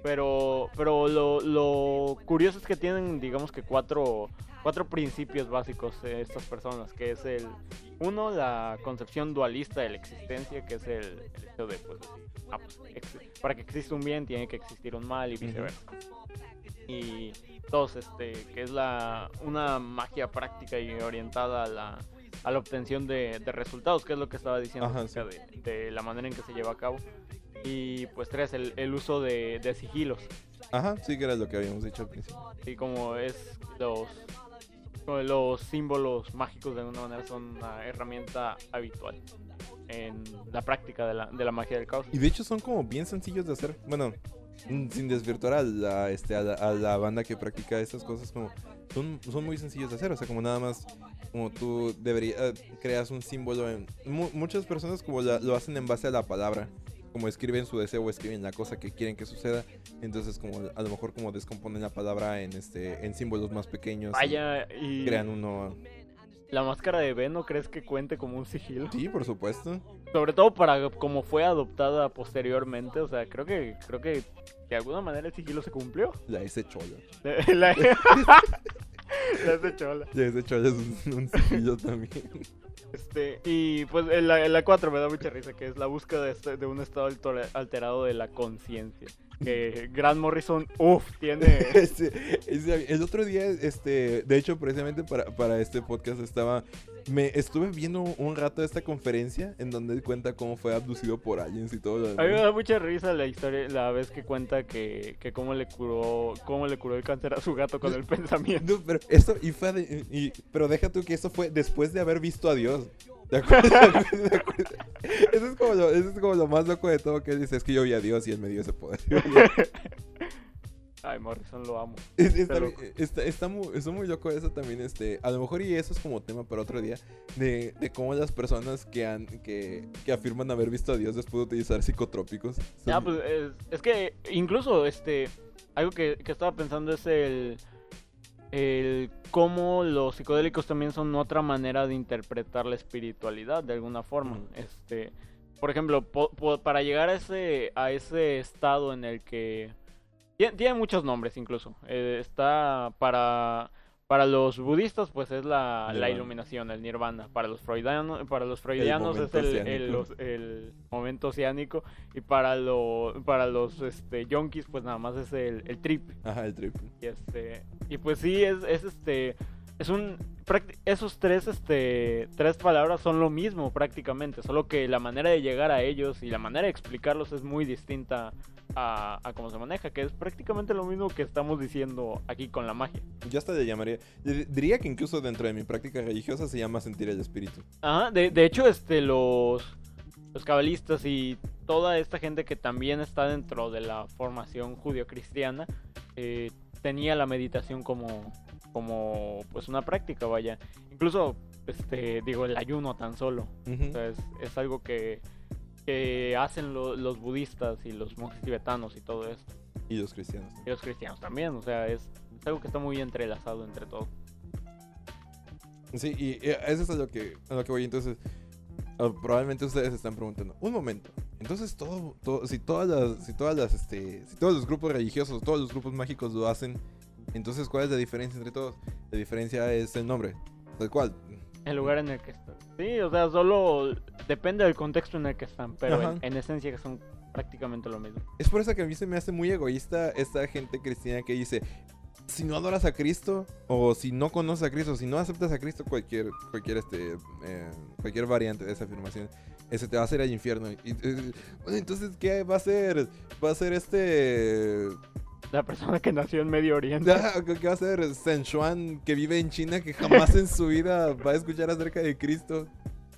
Pero, pero lo, lo curioso es que tienen, digamos que cuatro, cuatro principios básicos eh, estas personas, que es el, uno, la concepción dualista de la existencia, que es el, el hecho de, pues, ah, pues, para que exista un bien tiene que existir un mal y viceversa. Y dos, este, que es la, una magia práctica y orientada a la, a la obtención de, de resultados, que es lo que estaba diciendo Ajá, de, de la manera en que se lleva a cabo. Y pues tres, el, el uso de, de sigilos. Ajá, sí que era lo que habíamos dicho al principio. Y como es los, los símbolos mágicos de alguna manera son una herramienta habitual en la práctica de la, de la magia del caos. Y de hecho son como bien sencillos de hacer. Bueno, mm, sin desvirtuar a la, este, a la, banda que practica estas cosas, como son, son muy sencillos de hacer. O sea, como nada más, como tú deberías, creas un símbolo. En, mu- muchas personas como la- lo hacen en base a la palabra. Como escriben su deseo o escriben la cosa que quieren que suceda. Entonces, como a lo mejor como descomponen la palabra en este en símbolos más pequeños. Vaya, y crean uno. la máscara de Ben, ¿no crees que cuente como un sigilo? Sí, por supuesto. Sobre todo para como fue adoptada posteriormente, o sea, creo que creo que de alguna manera el sigilo se cumplió. La S chola. <laughs> La, <laughs> <laughs> la hace chola. La S chola es un, un sigilo también. Este, y pues en la, en la 4 me da mucha risa, que es la búsqueda de, este- de un estado alter- alterado de la conciencia. que <laughs> Grant Morrison, uff, tiene... <laughs> Este, este, el otro día, este, de hecho, precisamente para, para este podcast estaba, me estuve viendo un rato esta conferencia en donde él cuenta cómo fue abducido por aliens y todo. lo A mí me demás. da mucha risa la historia, la vez que cuenta que, que cómo le curó, cómo le curó el cáncer a su gato con el <laughs> pensamiento. No, pero eso, y fue de- y- pero deja tú que eso fue después de haber visto a Dios. ¿De acuerdo? ¿De acuerdo? Eso, es como lo, eso es como lo más loco de todo que él dice, es que yo vi a Dios y él me dio ese poder. <laughs> Ay, Morrison, lo amo. <laughs> Es- está, loco. está, está muy, está muy loco eso también, este, a lo mejor y eso es como tema para otro día, de, de cómo las personas que han, que, que afirman haber visto a Dios después de utilizar psicotrópicos. Ya, son- pues es, es que incluso este algo que, que estaba pensando es el el cómo los psicodélicos también son otra manera de interpretar la espiritualidad de alguna forma. Este, por ejemplo, po- po- para llegar a ese a ese estado en el que tiene, tiene muchos nombres incluso. Eh, está para para los budistas, pues es la, iluminación, el nirvana. Para los freudianos, para los freudianos es el, momento oceánico. Y para, lo, para los este, yonkis, pues nada más es el, trip. Ajá, el trip. Y, este, y pues sí, es, es este. Es un. Esos tres, este, tres palabras son lo mismo prácticamente. Solo que la manera de llegar a ellos y la manera de explicarlos es muy distinta a, a cómo se maneja. Que es prácticamente lo mismo que estamos diciendo aquí con la magia. Yo hasta le llamaría, diría que incluso dentro de mi práctica religiosa se llama sentir el espíritu. Ajá, de, de hecho, este, los, los cabalistas y toda esta gente que también está dentro de la formación judio-cristiana eh, tenía la meditación como, como pues una práctica, vaya. Incluso, este, digo, el ayuno tan solo. Ujú. O sea, es, es algo que, que hacen lo- los budistas y los monjes tibetanos y todo esto. Y los cristianos. Y los cristianos también, o sea, es, es algo que está muy entrelazado entre todo. Sí, y eso es a lo que, a lo que voy. Entonces, ah, probablemente ustedes se están preguntando, un momento. Entonces, todo, todo, si todas las, si todas las, este, si todos los grupos religiosos, todos los grupos mágicos lo hacen, entonces, ¿cuál es la diferencia entre todos? La diferencia es el nombre. Tal cual. El lugar en el que están. Sí, o sea, solo depende del contexto en el que están, pero en, en esencia son prácticamente lo mismo. Es por eso que a mí se me hace muy egoísta esta gente cristiana que dice, si no adoras a Cristo, o si no conoces a Cristo, si no aceptas a Cristo, cualquier, cualquier, este, eh, cualquier variante de esa afirmación, ese te va a hacer al infierno. Y, bueno, entonces, ¿qué va a ser? Va a ser este... La persona que nació en Medio Oriente. ¿Qué va a ser? San Juan que vive en China que jamás en su vida va a escuchar acerca de Cristo.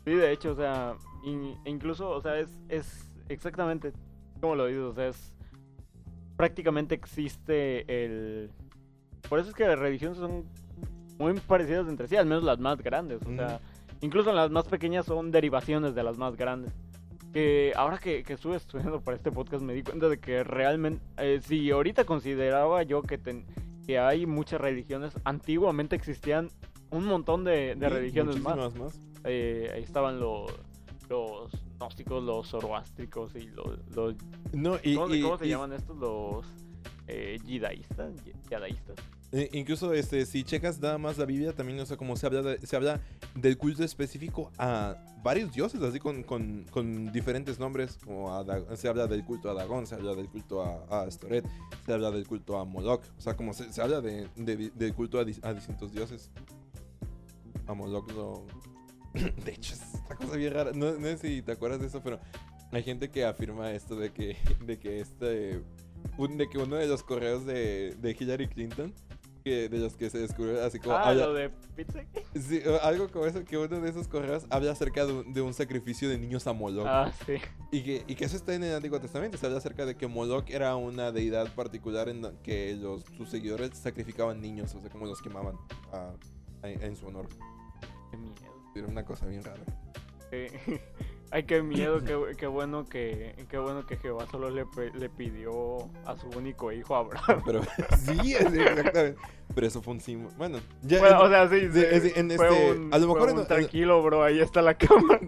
Sí, de hecho, o sea, in- incluso, o sea, es, es exactamente como lo dices, o sea, es prácticamente existe el... Por eso es que las religiones son muy parecidas entre sí, al menos las más grandes, o sea, incluso las más pequeñas son derivaciones de las más grandes. Que ahora que, que estuve estudiando para este podcast me di cuenta de que realmente, eh, si ahorita consideraba yo que, ten- que hay muchas religiones, antiguamente existían un montón de, de Sí, religiones más. Eh, ahí estaban los, los gnósticos, los zoroástricos y los... los No, y, ¿cómo, se- y- cómo se y- llaman estos? Los eh, yidaístas, yadaístas. Eh, incluso este, si checas nada más la Biblia, también, o sea, como se habla, de- se habla del culto específico a varios dioses, así con, con, diferentes nombres. Como se habla del culto a Dagón, se habla del culto a, a Astoret, se habla del culto a Moloch. O sea, como se, habla de, de- del culto a, dis- a distintos dioses. A Moloch lo. <coughs> De hecho, es una cosa bien rara. No, no sé si te acuerdas de eso, pero hay gente que afirma esto de que, de que este. de que uno de los correos de, de Hillary Clinton, que, de los que se descubrió así como. Ah, habla- lo de pizza. <laughs> Sí, algo como eso, que uno de esos correos habla acerca de un, de un sacrificio de niños a Moloch. Ah, sí. Y, que, y que eso está en el Antiguo Testamento. Se habla acerca de que Moloch era una deidad particular en la que los, sus seguidores sacrificaban niños, o sea, como los quemaban a- a- en su honor. Qué miedo. Era una cosa bien rara. Sí. <laughs> Ay, qué miedo, qué, qué bueno que qué bueno que Jehová solo le, pidió a su único hijo Abraham. Pero <laughs> sí, exactamente. Pero eso fue un símbolo. Bueno, ya. Bueno, o sea, sí, Sí, sí, sí, en fue este- un, a lo mejor fue en- un en- tranquilo, bro, ahí está la <laughs> cama.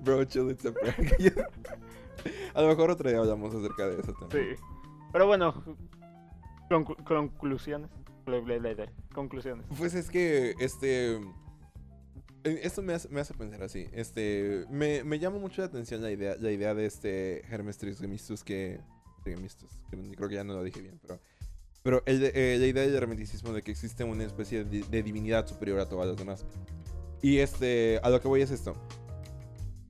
Bro, chill, it's a prank. <laughs> a lo mejor otro día hablamos acerca de eso también. Sí. Pero bueno, conclu- conclusiones. Conclusiones. Pues es que, este... Esto me hace, me hace pensar así. Este, me, me llama mucho la atención la idea, la idea de este Hermes Trismegistus que, extremistas. Creo que ya no lo dije bien, pero... Pero el, eh, la idea del hermeticismo de que existe una especie de, de divinidad superior a todas las demás. Y este, a lo que voy es esto.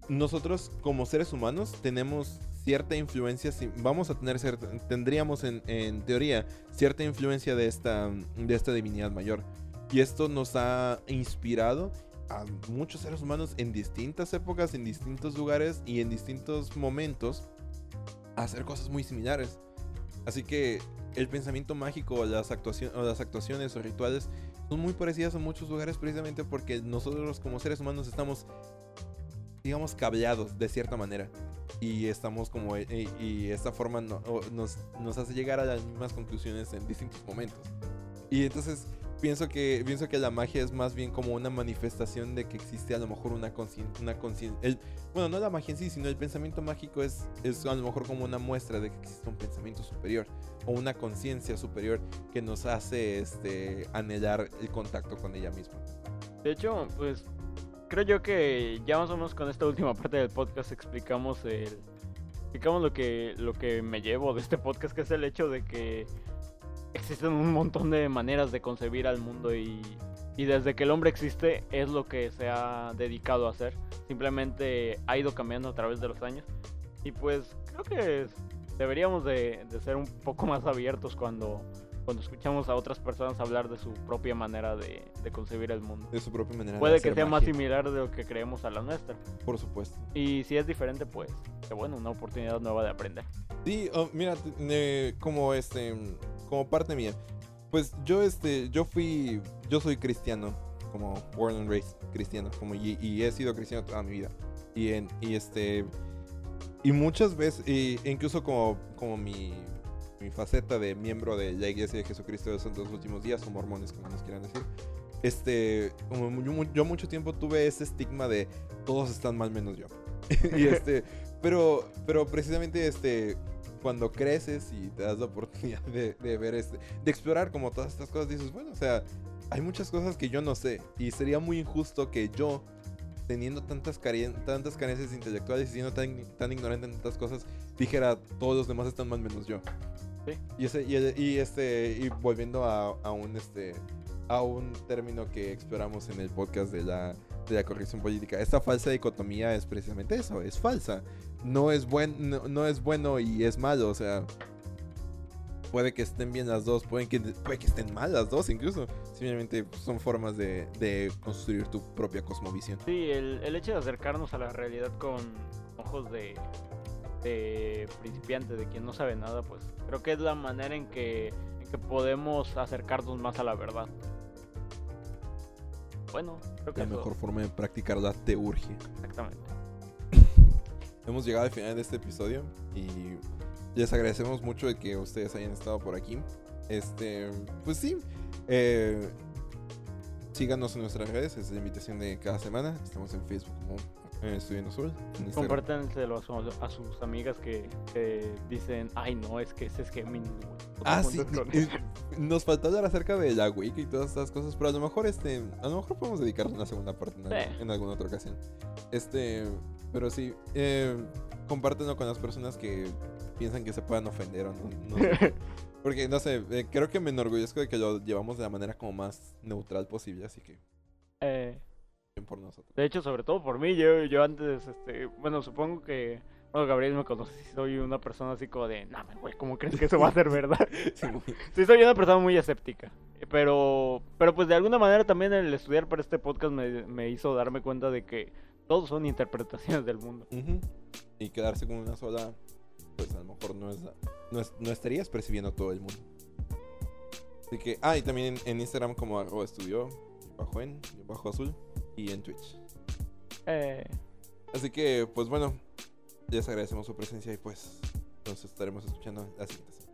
Nosotros como seres humanos tenemos cierta influencia, vamos a tener cierta, tendríamos en, en teoría cierta influencia de esta, de esta divinidad mayor. Y esto nos ha inspirado a muchos seres humanos en distintas épocas, en distintos lugares y en distintos momentos a hacer cosas muy similares. Así que el pensamiento mágico las, o las actuaciones o rituales son muy parecidas en muchos lugares precisamente porque nosotros como seres humanos estamos, digamos, cableados de cierta manera. Y estamos como... Y, y esta forma no- nos, nos hace llegar a las mismas conclusiones en distintos momentos. Y entonces pienso que, pienso que la magia es más bien como una manifestación de que existe a lo mejor una conciencia... Una concien- el- bueno, no la magia en sí, sino el pensamiento mágico es, es a lo mejor como una muestra de que existe un pensamiento superior o una conciencia superior que nos hace este, anhelar el contacto con ella misma. De hecho, pues creo yo que ya más o menos con esta última parte del podcast explicamos el explicamos lo que lo que me llevo de este podcast que es el hecho de que existen un montón de maneras de concebir al mundo y y desde que el hombre existe es lo que se ha dedicado a hacer. Simplemente ha ido cambiando a través de los años. Y pues creo que deberíamos de, de ser un poco más abiertos cuando, cuando escuchamos a otras personas hablar de su propia manera de, de concebir el mundo. De su propia manera. de Puede que hacer sea más magia, similar de lo que creemos a la nuestra. Por supuesto. Y si es diferente, pues, que bueno, una oportunidad nueva de aprender. Sí, oh, mira, eh, como este, como parte mía, pues yo este, yo fui, yo soy cristiano, como born and raised cristiano, como y, y he sido cristiano toda mi vida y en y este y muchas veces, y incluso como como mi mi faceta de miembro de la Iglesia de Jesucristo de los Santos Últimos Días o mormones como nos quieran decir, este, yo, mu- yo mucho tiempo tuve ese estigma de todos están mal menos yo <laughs> y este, pero pero precisamente este cuando creces y te das la oportunidad de, de ver este, de explorar como todas estas cosas, dices, bueno, o sea, hay muchas cosas que yo no sé y sería muy injusto que yo, teniendo tantas, care- tantas carencias intelectuales y siendo tan, tan ignorante en tantas cosas, dijera, todos los demás están mal menos yo. Sí. Y, ese, y, el- y este, y volviendo a, a un, este, a un término que exploramos en el podcast de la, de la corrección política, esta falsa dicotomía es precisamente eso, es falsa no es buen no, no es bueno y es malo, o sea, puede que estén bien las dos, pueden que, puede que estén mal las dos incluso. Simplemente son formas de, de construir tu propia cosmovisión. Sí, el, el hecho de acercarnos a la realidad con ojos de, de principiante, de quien no sabe nada, pues creo que es la manera en que, en que podemos acercarnos más a la verdad. Bueno, creo que La eso- mejor forma de practicar la teurgia. exactamente. <coughs> Hemos llegado al final de este episodio y les agradecemos mucho de que ustedes hayan estado por aquí. Este, pues sí, eh, síganos en nuestras redes, es la invitación de cada semana. Estamos en Facebook como eh, Estudiando Instagram. Compártenselo a, su- a sus amigas que, que dicen, ay no, es que ese es Géminis, güey. Ah, sí. <laughs> eh, él". Nos faltó hablar acerca de la Wiki y todas estas cosas, pero a lo mejor este, a lo mejor podemos dedicarnos una segunda parte en, Sí. en alguna otra ocasión. Este, pero sí, eh, compártenlo con las personas que piensan que se puedan ofender o no. no sé. <laughs> Porque no sé, eh, creo que me enorgullezco de que lo llevamos de la manera como más neutral posible, así que Eh, por nosotros. de hecho, sobre todo por mí, yo, yo antes, este, bueno, supongo que, bueno, Gabriel me conoce, soy una persona así como de, no, güey, ¿cómo crees que eso va a ser verdad? <laughs> Sí, soy una persona muy escéptica. Pero, pero pues de alguna manera también el estudiar para este podcast me, me hizo darme cuenta de que todos son interpretaciones del mundo. Y quedarse con una sola, pues a lo mejor no es, no, es- no estarías percibiendo todo el mundo. Así que, ah, y también en, en Instagram como arroba estudio, bajo en, bajo azul, y en Twitch. Eh, Así que, pues bueno, les agradecemos su presencia y pues nos estaremos escuchando la siguiente semana.